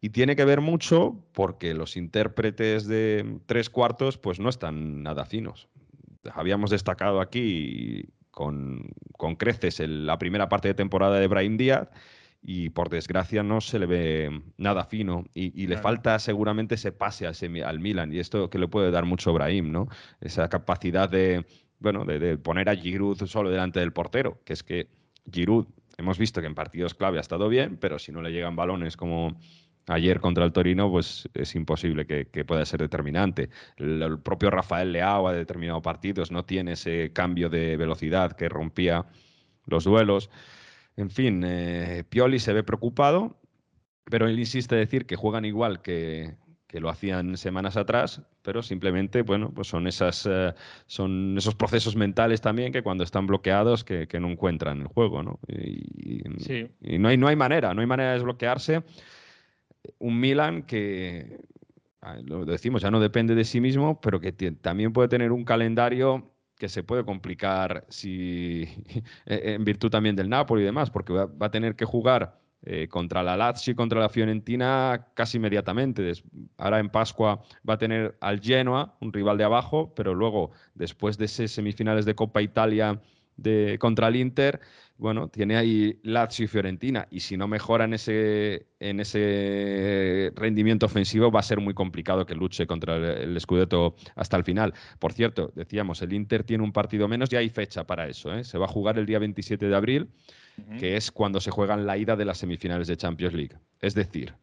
Y tiene que ver mucho porque los intérpretes de tres cuartos pues no están nada finos. Habíamos destacado aquí con, con creces el- la primera parte de temporada de Brahim Díaz y por desgracia no se le ve nada fino y, le falta seguramente ese pase al Milan y esto que le puede dar mucho Brahim, ¿no? Esa capacidad de, bueno, de, poner a Giroud solo delante del portero, que es que Giroud hemos visto que en partidos clave ha estado bien, pero si no le llegan balones como ayer contra el Torino, pues es imposible que, pueda ser determinante. El, propio Rafael Leao ha determinado partidos, no tiene ese cambio de velocidad que rompía los duelos. En fin, eh, Pioli se ve preocupado, pero él insiste en decir que juegan igual que, lo hacían semanas atrás, pero simplemente, bueno, pues son, esas, eh, son esos procesos mentales también que cuando están bloqueados que, no encuentran el juego, ¿no? Y, y, no, hay, no hay manera, no hay manera de desbloquearse. Un Milan que, lo decimos, ya no depende de sí mismo, pero que también puede tener un calendario que se puede complicar si, e, en virtud también del Napoli y demás, porque va, a tener que jugar eh, contra la Lazio y contra la Fiorentina casi inmediatamente. ahora en Pascua va a tener al Genoa, un rival de abajo, pero luego, después de ese semifinales de Copa Italia de, contra el Inter, bueno, tiene ahí Lazio y Fiorentina, y si no mejora en ese, en ese rendimiento ofensivo, va a ser muy complicado que luche contra el, Scudetto hasta el final. Por cierto, decíamos, el Inter tiene un partido menos y hay fecha para eso. ¿eh? Se va a jugar el día 27 de abril, que es cuando se juegan la ida de las semifinales de Champions League. Es decir,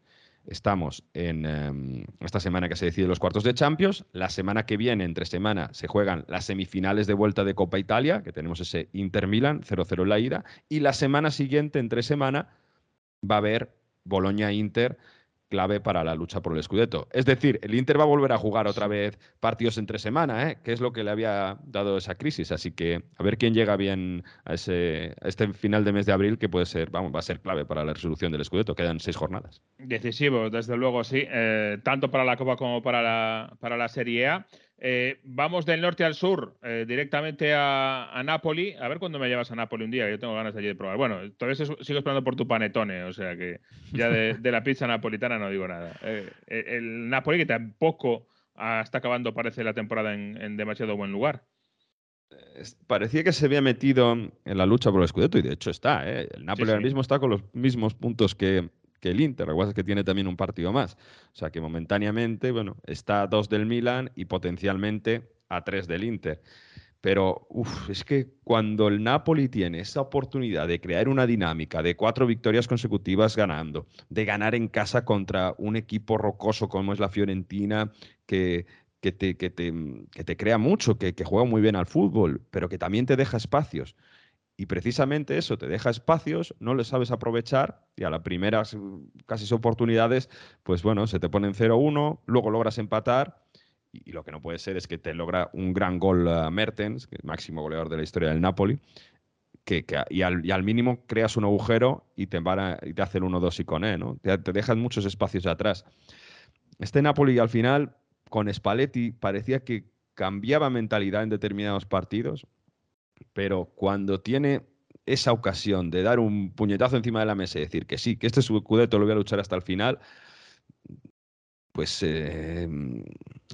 Estamos en em, esta semana que se decide los cuartos de Champions. La semana que viene, entre semana, se juegan las semifinales de vuelta de Copa Italia, que tenemos ese Inter Milan 0-0 en la ida. Y la semana siguiente, entre semana, va a haber Boloña-Inter clave para la lucha por el Scudetto. Es decir, el Inter va a volver a jugar otra vez partidos entre semana, ¿eh? que es lo que le había dado esa crisis. Así que a ver quién llega bien a, ese, este final de mes de abril, que puede ser, vamos, va a ser clave para la resolución del Scudetto. Quedan seis jornadas. Decisivo, desde luego, sí, eh, tanto para la Copa como para la, para la Serie A. Eh, vamos del norte al sur, eh, directamente a, a, Napoli. A ver cuándo me llevas a Napoli un día, yo tengo ganas allí de probar. Bueno, todavía sigo esperando por tu panetone, o sea que ya de, la pizza napolitana no digo nada. Eh, el Napoli que tampoco está acabando, parece, la temporada en, demasiado buen lugar. Parecía que se había metido en la lucha por el Scudetto y de hecho está. El Napoli ahora mismo está con los mismos puntos que, el Inter. Lo que es que tiene también un partido más. O sea que momentáneamente, bueno, está a dos del Milan y potencialmente a tres del Inter. Pero es que cuando el Napoli tiene esa oportunidad de crear una dinámica de cuatro victorias consecutivas ganando, de ganar en casa contra un equipo rocoso como es la Fiorentina, que, que, te, que te, crea mucho, que, que juega muy bien al fútbol, pero que también te deja espacios. Y precisamente eso, te deja espacios, no les sabes aprovechar y a las primeras casi oportunidades, pues bueno, se te ponen 0-1, luego logras empatar y, lo que no puede ser es que te logra un gran gol uh, Mertens, que es el máximo goleador de la historia del Napoli, que, y, al, mínimo creas un agujero y te, van y te hace el 1-2 y con E, ¿no? Te, te dejan muchos espacios atrás. Este Napoli al final, con Spalletti, parecía que cambiaba mentalidad en determinados partidos pero cuando tiene esa ocasión de dar un puñetazo encima de la mesa y decir que sí, que este Scudetto lo voy a luchar hasta el final, pues eh,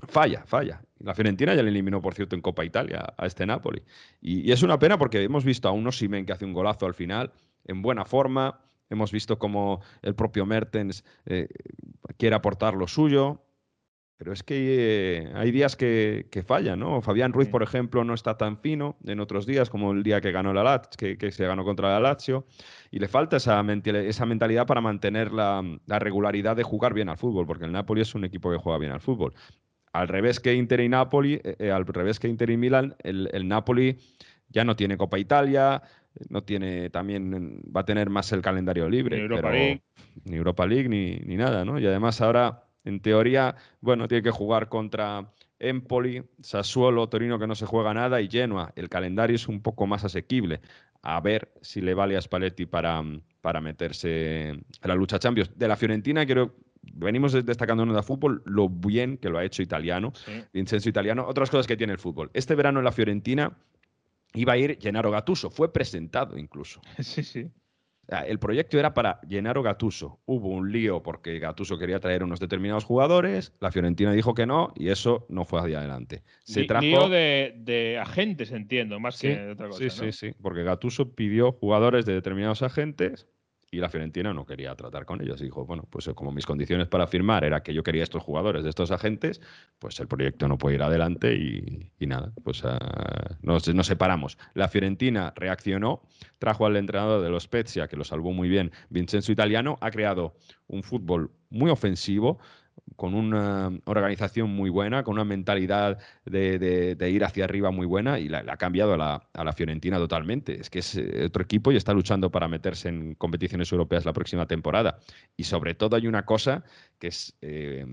falla, falla. La Fiorentina ya le eliminó, por cierto, en Copa Italia a este Napoli. Y, es una pena porque hemos visto a un Osimen que hace un golazo al final, en buena forma. Hemos visto como el propio Mertens eh, quiere aportar lo suyo. Pero es que eh, hay días que, fallan, ¿no? Fabián Ruiz, por ejemplo, no está tan fino en otros días como el día que ganó la Lazio, que, se ganó contra la Lazio, y le falta esa, esa mentalidad para mantener la, regularidad de jugar bien al fútbol, porque el Napoli es un equipo que juega bien al fútbol. Al revés que Inter y Napoli, eh, eh, al revés que Inter y Milan, el, Napoli ya no tiene Copa Italia, no tiene también va a tener más el calendario libre, ni Europa League, ni Europa League ni, ni nada, ¿no? Y además ahora en teoría, bueno, tiene que jugar contra Empoli, Sassuolo, Torino que no se juega nada y Genoa. El calendario es un poco más asequible. A ver si le vale a Spalletti para, para meterse en la lucha Champions. De la Fiorentina, creo venimos destacando en el fútbol lo bien que lo ha hecho italiano, Vincenzo italiano. Otras cosas que tiene el fútbol. Este verano en la Fiorentina iba a ir Gennaro Gattuso, fue presentado incluso. Sí, sí. El proyecto era para Gennaro Gatuso. Hubo un lío porque Gatuso quería traer unos determinados jugadores, la Fiorentina dijo que no y eso no fue hacia adelante. Se trajo... Lío de, agentes, entiendo, más que otra cosa. Sí, sí, sí, porque Gatuso pidió jugadores de determinados agentes y la Fiorentina no quería tratar con ellos. Dijo, bueno, pues eh, como mis condiciones para firmar era que yo quería estos jugadores de estos agentes, pues el proyecto no puede ir adelante y, nada, pues ah, nos, nos, separamos. La Fiorentina reaccionó, trajo al entrenador de los Spezia, que lo salvó muy bien, Vincenzo Italiano, ha creado un fútbol muy ofensivo, con una organización muy buena, con una mentalidad de, ir hacia arriba muy buena y la, ha cambiado a la, a la, Fiorentina totalmente. Es que es eh, otro equipo y está luchando para meterse en competiciones europeas la próxima temporada. Y sobre todo hay una cosa que es eh,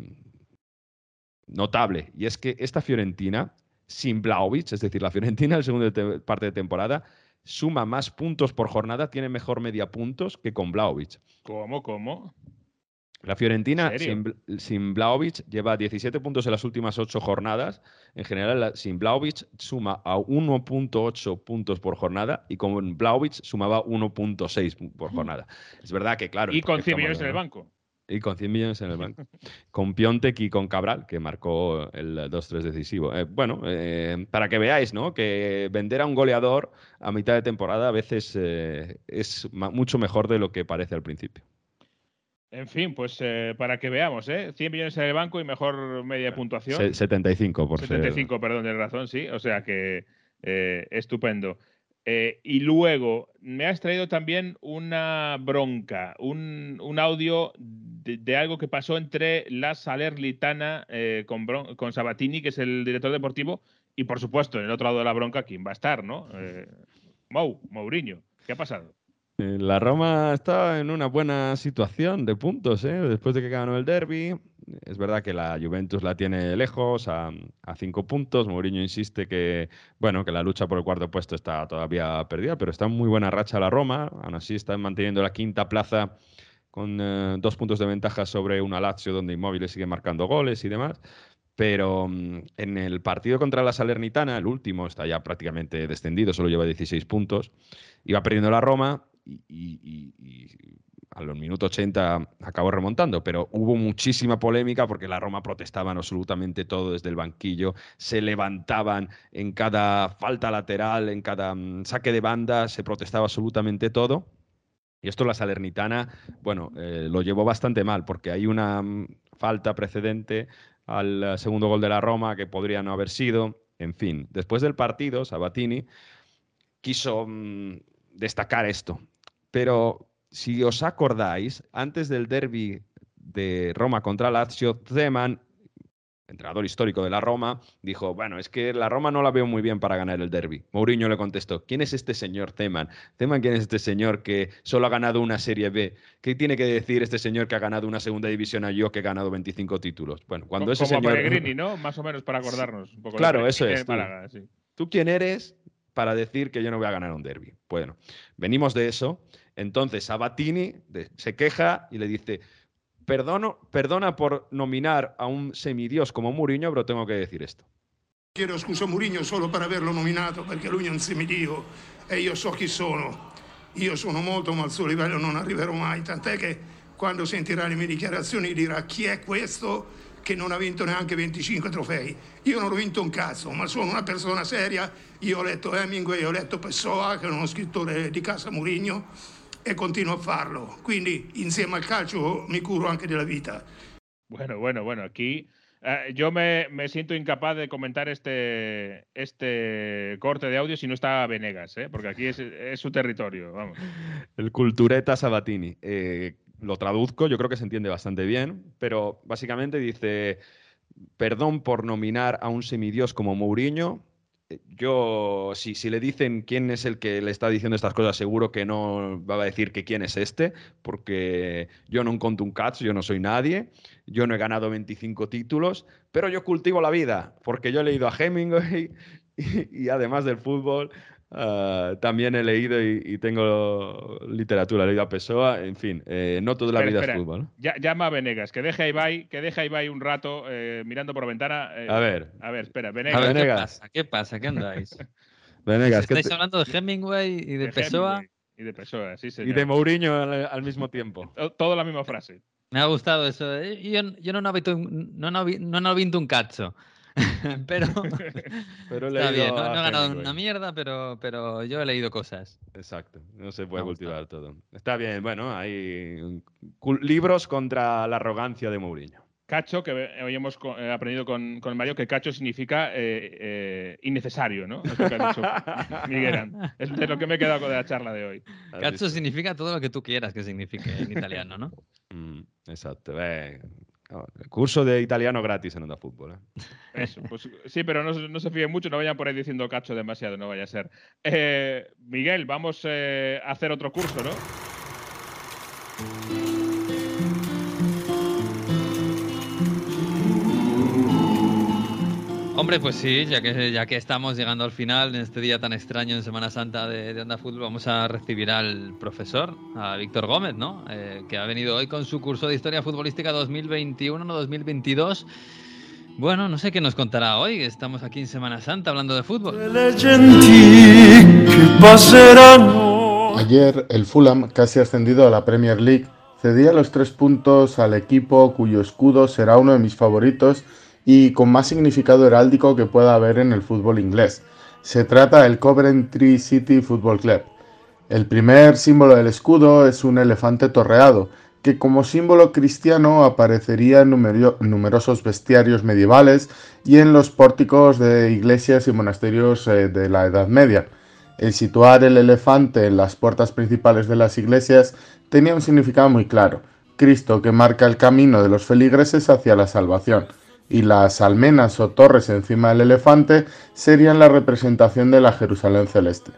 notable y es que esta Fiorentina, sin Blaovic, es decir, la Fiorentina en la segunda parte de temporada, suma más puntos por jornada, tiene mejor media puntos que con Blaovic. ¿Cómo? ¿Cómo? La Fiorentina sin, sin Blaovic lleva 17 puntos en las últimas 8 jornadas. En general, sin Blaovic suma a 1.8 puntos por jornada y con Blaovic sumaba 1.6 por jornada. Es verdad que, claro. Y con 100 millones en el banco. Y con 100 millones en el banco. con Piontek y con Cabral, que marcó el 2-3 decisivo. Eh, bueno, eh, para que veáis, ¿no? Que vender a un goleador a mitad de temporada a veces eh, es mucho mejor de lo que parece al principio. En fin, pues eh, para que veamos, ¿eh? 100 millones en el banco y mejor media puntuación. Se 75, por 75, ser... perdón, de razón, sí. O sea que eh, estupendo. Eh, y luego, me has traído también una bronca, un, un audio de, de, algo que pasó entre la Salernitana eh, con, con, Sabatini, que es el director deportivo, y por supuesto, en el otro lado de la bronca, ¿quién va a estar, no? Eh, Mou, Mourinho. ¿Qué ha pasado? La Roma está en una buena situación de puntos, ¿eh? después de que ganó el derby. Es verdad que la Juventus la tiene lejos, a, cinco puntos. Mourinho insiste que, bueno, que la lucha por el cuarto puesto está todavía perdida, pero está en muy buena racha la Roma. Aún así está manteniendo la quinta plaza con eh, dos puntos de ventaja sobre una Lazio donde Inmóvil sigue marcando goles y demás. Pero um, en el partido contra la Salernitana, el último, está ya prácticamente descendido, solo lleva 16 puntos. Iba perdiendo la Roma y, a los minutos 80 acabó remontando, pero hubo muchísima polémica porque la Roma protestaban absolutamente todo desde el banquillo, se levantaban en cada falta lateral, en cada um, saque de banda, se protestaba absolutamente todo. Y esto la Salernitana, bueno, eh, lo llevó bastante mal porque hay una um, falta precedente al uh, segundo gol de la Roma que podría no haber sido. En fin, después del partido, Sabatini quiso um, destacar esto. Pero si os acordáis, antes del derby de Roma contra Lazio, Zeman, entrenador histórico de la Roma, dijo, bueno, es que la Roma no la veo muy bien para ganar el derby. Mourinho le contestó, ¿quién es este señor Zeman? Zeman, ¿quién es este señor que solo ha ganado una Serie B? ¿Qué tiene que decir este señor que ha ganado una segunda división a yo que he ganado 25 títulos? Bueno, cuando como, ese como señor... Pellegrini, ¿no? Más o menos para acordarnos. Un poco claro, eso es. Málaga, sí. ¿Tú quién eres para decir que yo no voy a ganar un derby? Bueno, venimos de eso. Entonces Sabatini se queja y le dice, Perdono, perdona por nominar a un semidios come Mourinho, però tengo che decir esto. Chiedo scusa a Mourinho solo per averlo nominato, perché lui è un semidio e io so chi sono. Io sono molto, ma al suo livello non arriverò mai, tant'è che quando sentirà le mie dichiarazioni dirà chi è questo che non ha vinto neanche 25 trofei. Io non ho vinto un cazzo, ma sono una persona seria. Io ho letto Hemingway, ho letto Pessoa, che è uno scrittore di casa Mourinho e continuo a farlo. Quindi insieme al calcio mi curo anche della vita. Bueno, bueno, bueno, aquí eh, yo me, me, siento incapaz de comentar este, este corte de audio si no está Venegas, ¿eh? porque aquí es, es, su territorio. Vamos. El cultureta Sabatini. Eh, lo traduzco, yo creo que se entiende bastante bien, pero básicamente dice, perdón por nominar a un semidios como Mourinho, yo, si, si, le dicen quién es el que le está diciendo estas cosas, seguro que no va a decir que quién es este, porque yo no encontro un catch, yo no soy nadie, yo no he ganado 25 títulos, pero yo cultivo la vida, porque yo he leído a Hemingway y además del fútbol, Uh, también he leído y, y, tengo literatura, he leído a Pessoa, en fin, eh, no toda la espera, vida espera. es fútbol. ¿no? Ya, llama a Venegas, que deje a Ibai, que deje a Ibai un rato eh, mirando por ventana. Eh, a ver. A ver, espera, Venegas. A ver, Venegas. ¿qué pasa? ¿Qué pasa? ¿Qué andáis? Venegas, ¿Estáis te... hablando de Hemingway y de, de Pessoa? Hemingway y de Pessoa, sí, señor. Y de Mourinho al, al mismo tiempo. Todo la misma frase. Me ha gustado eso. Yo, yo non ho vinto, non ho, non ho vinto un cazzo. pero, Pero he está bien. No, no he ganado Hemingway. una mierda, pero, pero yo he leído cosas. Exacto, no se puede cultivar todo. Está bien, bueno, hay libros contra la arrogancia de Mourinho. Cacho, que hoy hemos eh, aprendido con, con Mario que cacho significa eh, eh, innecesario, ¿no? Es lo que ha dicho Miguel. Es de lo que me he quedado con la charla de hoy. ¿Has visto? significa todo lo que tú quieras que signifique en italiano, ¿no? Mm, exacto. eh, curso de italiano gratis en Onda Fútbol. ¿eh? Eso, pues sí, pero no, se- fíen mucho, no vayan por ahí diciendo cacho demasiado, no vaya a ser. Eh, Miguel, vamos eh, a hacer otro curso, ¿no? Hombre, pues sí, ya que, ya que estamos llegando al final en este día tan extraño en Semana Santa de, de Onda Fútbol, vamos a recibir al profesor, a Víctor Gómez, ¿no? Eh, que ha venido hoy con su curso de Historia Futbolística 2021-2022. Bueno, no sé qué nos contará hoy, estamos aquí en Semana Santa hablando de fútbol. Ayer el Fulham, casi ascendido a la Premier League, cedía los tres puntos al equipo cuyo escudo será uno de mis favoritos y con más significado heráldico que pueda haber en el fútbol inglés. Se trata del Coventry City Football Club. El primer símbolo del escudo es un elefante torreado, que como símbolo cristiano aparecería en numerosos bestiarios medievales y en los pórticos de iglesias y monasterios eh, de la Edad Media. El situar el elefante en las puertas principales de las iglesias tenía un significado muy claro. Cristo que marca el camino de los feligreses hacia la salvación, y las almenas o torres encima del elefante serían la representación de la Jerusalén celeste.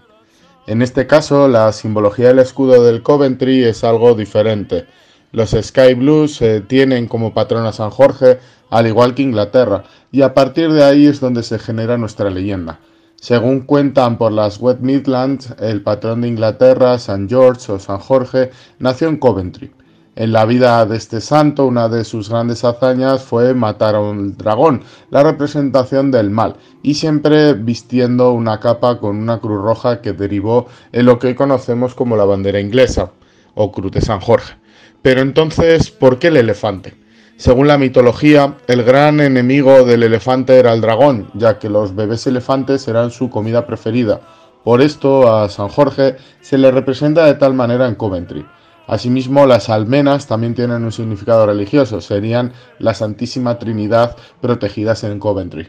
En este caso, la simbología del escudo del Coventry es algo diferente. Los Sky Blues eh, tienen como patrón a San Jorge, al igual que Inglaterra, y a partir de ahí es donde se genera nuestra leyenda. Según cuentan por las West Midlands, el patrón de Inglaterra, San George o San Jorge, nació en Coventry. En la vida de este santo, una de sus grandes hazañas fue matar a un dragón, la representación del mal, y siempre vistiendo una capa con una cruz roja que derivó en lo que conocemos como la bandera inglesa, o Cruz de San Jorge. Pero entonces, ¿por qué el elefante? Según la mitología, el gran enemigo del elefante era el dragón, ya que los bebés elefantes eran su comida preferida. Por esto a San Jorge se le representa de tal manera en Coventry. Asimismo, las almenas también tienen un significado religioso, serían la Santísima Trinidad protegidas en Coventry.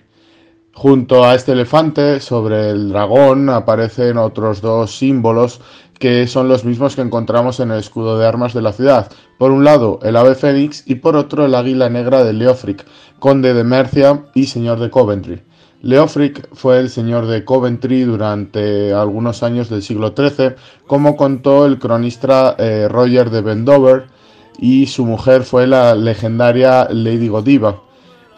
Junto a este elefante, sobre el dragón, aparecen otros dos símbolos que son los mismos que encontramos en el escudo de armas de la ciudad. Por un lado, el ave fénix y por otro, el águila negra de Leofric, conde de Mercia y señor de Coventry. Leofric fue el señor de Coventry durante algunos años del siglo XIII, como contó el cronista eh, Roger de Wendover, y su mujer fue la legendaria Lady Godiva.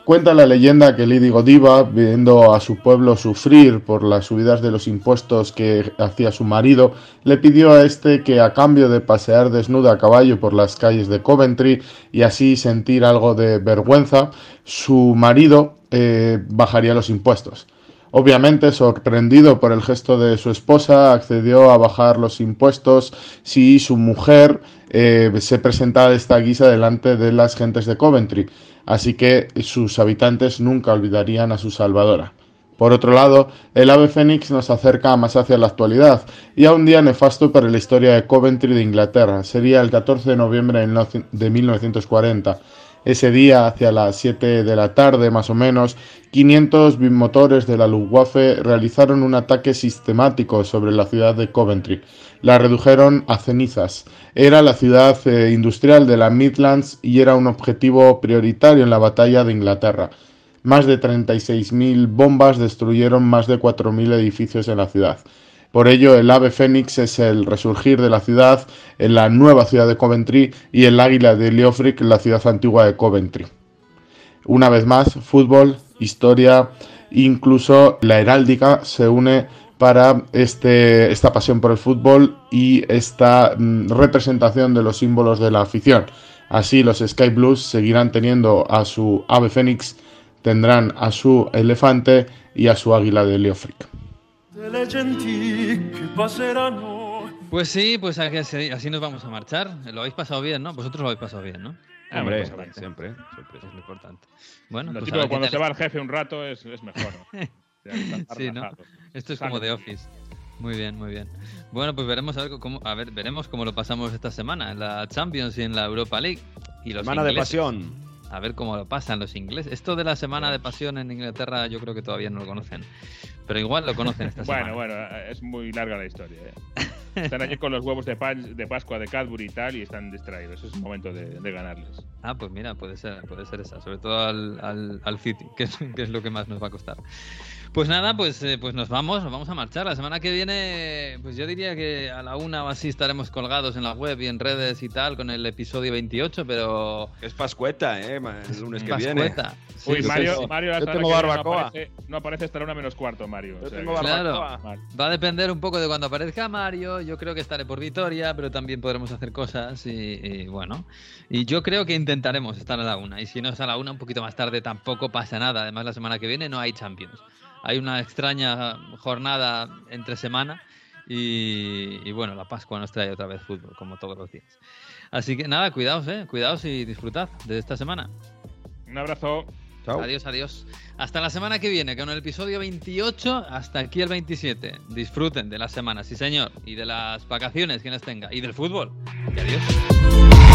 Cuenta la leyenda que Lady Godiva, viendo a su pueblo sufrir por las subidas de los impuestos que hacía su marido, le pidió a este que a cambio de pasear desnuda a caballo por las calles de Coventry y así sentir algo de vergüenza, su marido eh, bajaría los impuestos. Obviamente, sorprendido por el gesto de su esposa, accedió a bajar los impuestos si su mujer eh, se presentaba de esta guisa delante de las gentes de Coventry, así que sus habitantes nunca olvidarían a su salvadora. Por otro lado, el ave fénix nos acerca más hacia la actualidad y a un día nefasto para la historia de Coventry de Inglaterra. Sería el 14 de noviembre de 1940. Ese día, hacia las 7 de la tarde más o menos, 500 bimotores de la Luftwaffe realizaron un ataque sistemático sobre la ciudad de Coventry. La redujeron a cenizas. Era la ciudad eh, industrial de la Midlands y era un objetivo prioritario en la batalla de Inglaterra. Más de 36.000 bombas destruyeron más de 4.000 edificios en la ciudad. Por ello, el ave fénix es el resurgir de la ciudad en la nueva ciudad de Coventry y el águila de Leofric en la ciudad antigua de Coventry. Una vez más, fútbol, historia, incluso la heráldica se une para este, esta pasión por el fútbol y esta mm, representación de los símbolos de la afición. Así los Sky Blues seguirán teniendo a su ave fénix, tendrán a su elefante y a su águila de Leofric. Pues sí, pues así, así nos vamos a marchar. Lo habéis pasado bien, ¿no? Vosotros lo habéis pasado bien, ¿no? Hombre, importante. siempre, siempre. Es lo importante. Bueno, Lo pues típico, cuando se va el jefe un rato es, es mejor. ¿no? Sí, ¿no? Esto es como de Office. Muy bien, muy bien. Bueno, pues veremos a ver cómo, a ver, veremos cómo lo pasamos esta semana en la Champions y en la Europa League. Y los Semana de ingleses. pasión. A ver cómo lo pasan los ingleses. Esto de la semana de pasión en Inglaterra yo creo que todavía no lo conocen. Pero igual lo conocen esta Bueno, semana. bueno, es muy larga la historia. ¿eh? Están allí con los huevos de, de Pascua de Cadbury y tal y están distraídos. Es el momento de, de ganarles. Ah, pues mira, puede ser, puede ser esa, sobre todo al, al, al City, que es, que es lo que más nos va a costar. Pues nada, pues, eh, pues nos vamos, nos vamos a marchar. La semana que viene, pues yo diría que a la una o así estaremos colgados en la web y en redes y tal con el episodio 28, pero... Es Pascueta, ¿eh? El lunes que Pascueta. viene. Sí, Uy, Mario, sí. Mario Yo tengo barbacoa. No aparece, no aparece hasta la una menos cuarto, Mario. Yo O sea tengo que- Claro, va a depender un poco de cuando aparezca Mario. Yo creo que estaré por Vitoria, pero también podremos hacer cosas y, y bueno. Y yo creo que intentaremos estar a la una. Y si no es a la una, un poquito más tarde tampoco pasa nada. Además, la semana que viene no hay Champions. Hay una extraña jornada entre semana y, y bueno, la Pascua nos trae otra vez fútbol, como todos los días. Así que nada, cuidaos, eh, cuidaos y disfrutad de esta semana. Un abrazo. Adiós, adiós. Hasta la semana que viene, con el episodio 28, hasta aquí el 27. Disfruten de la semana, sí señor, y de las vacaciones, quien las tenga, y del fútbol. Y adiós.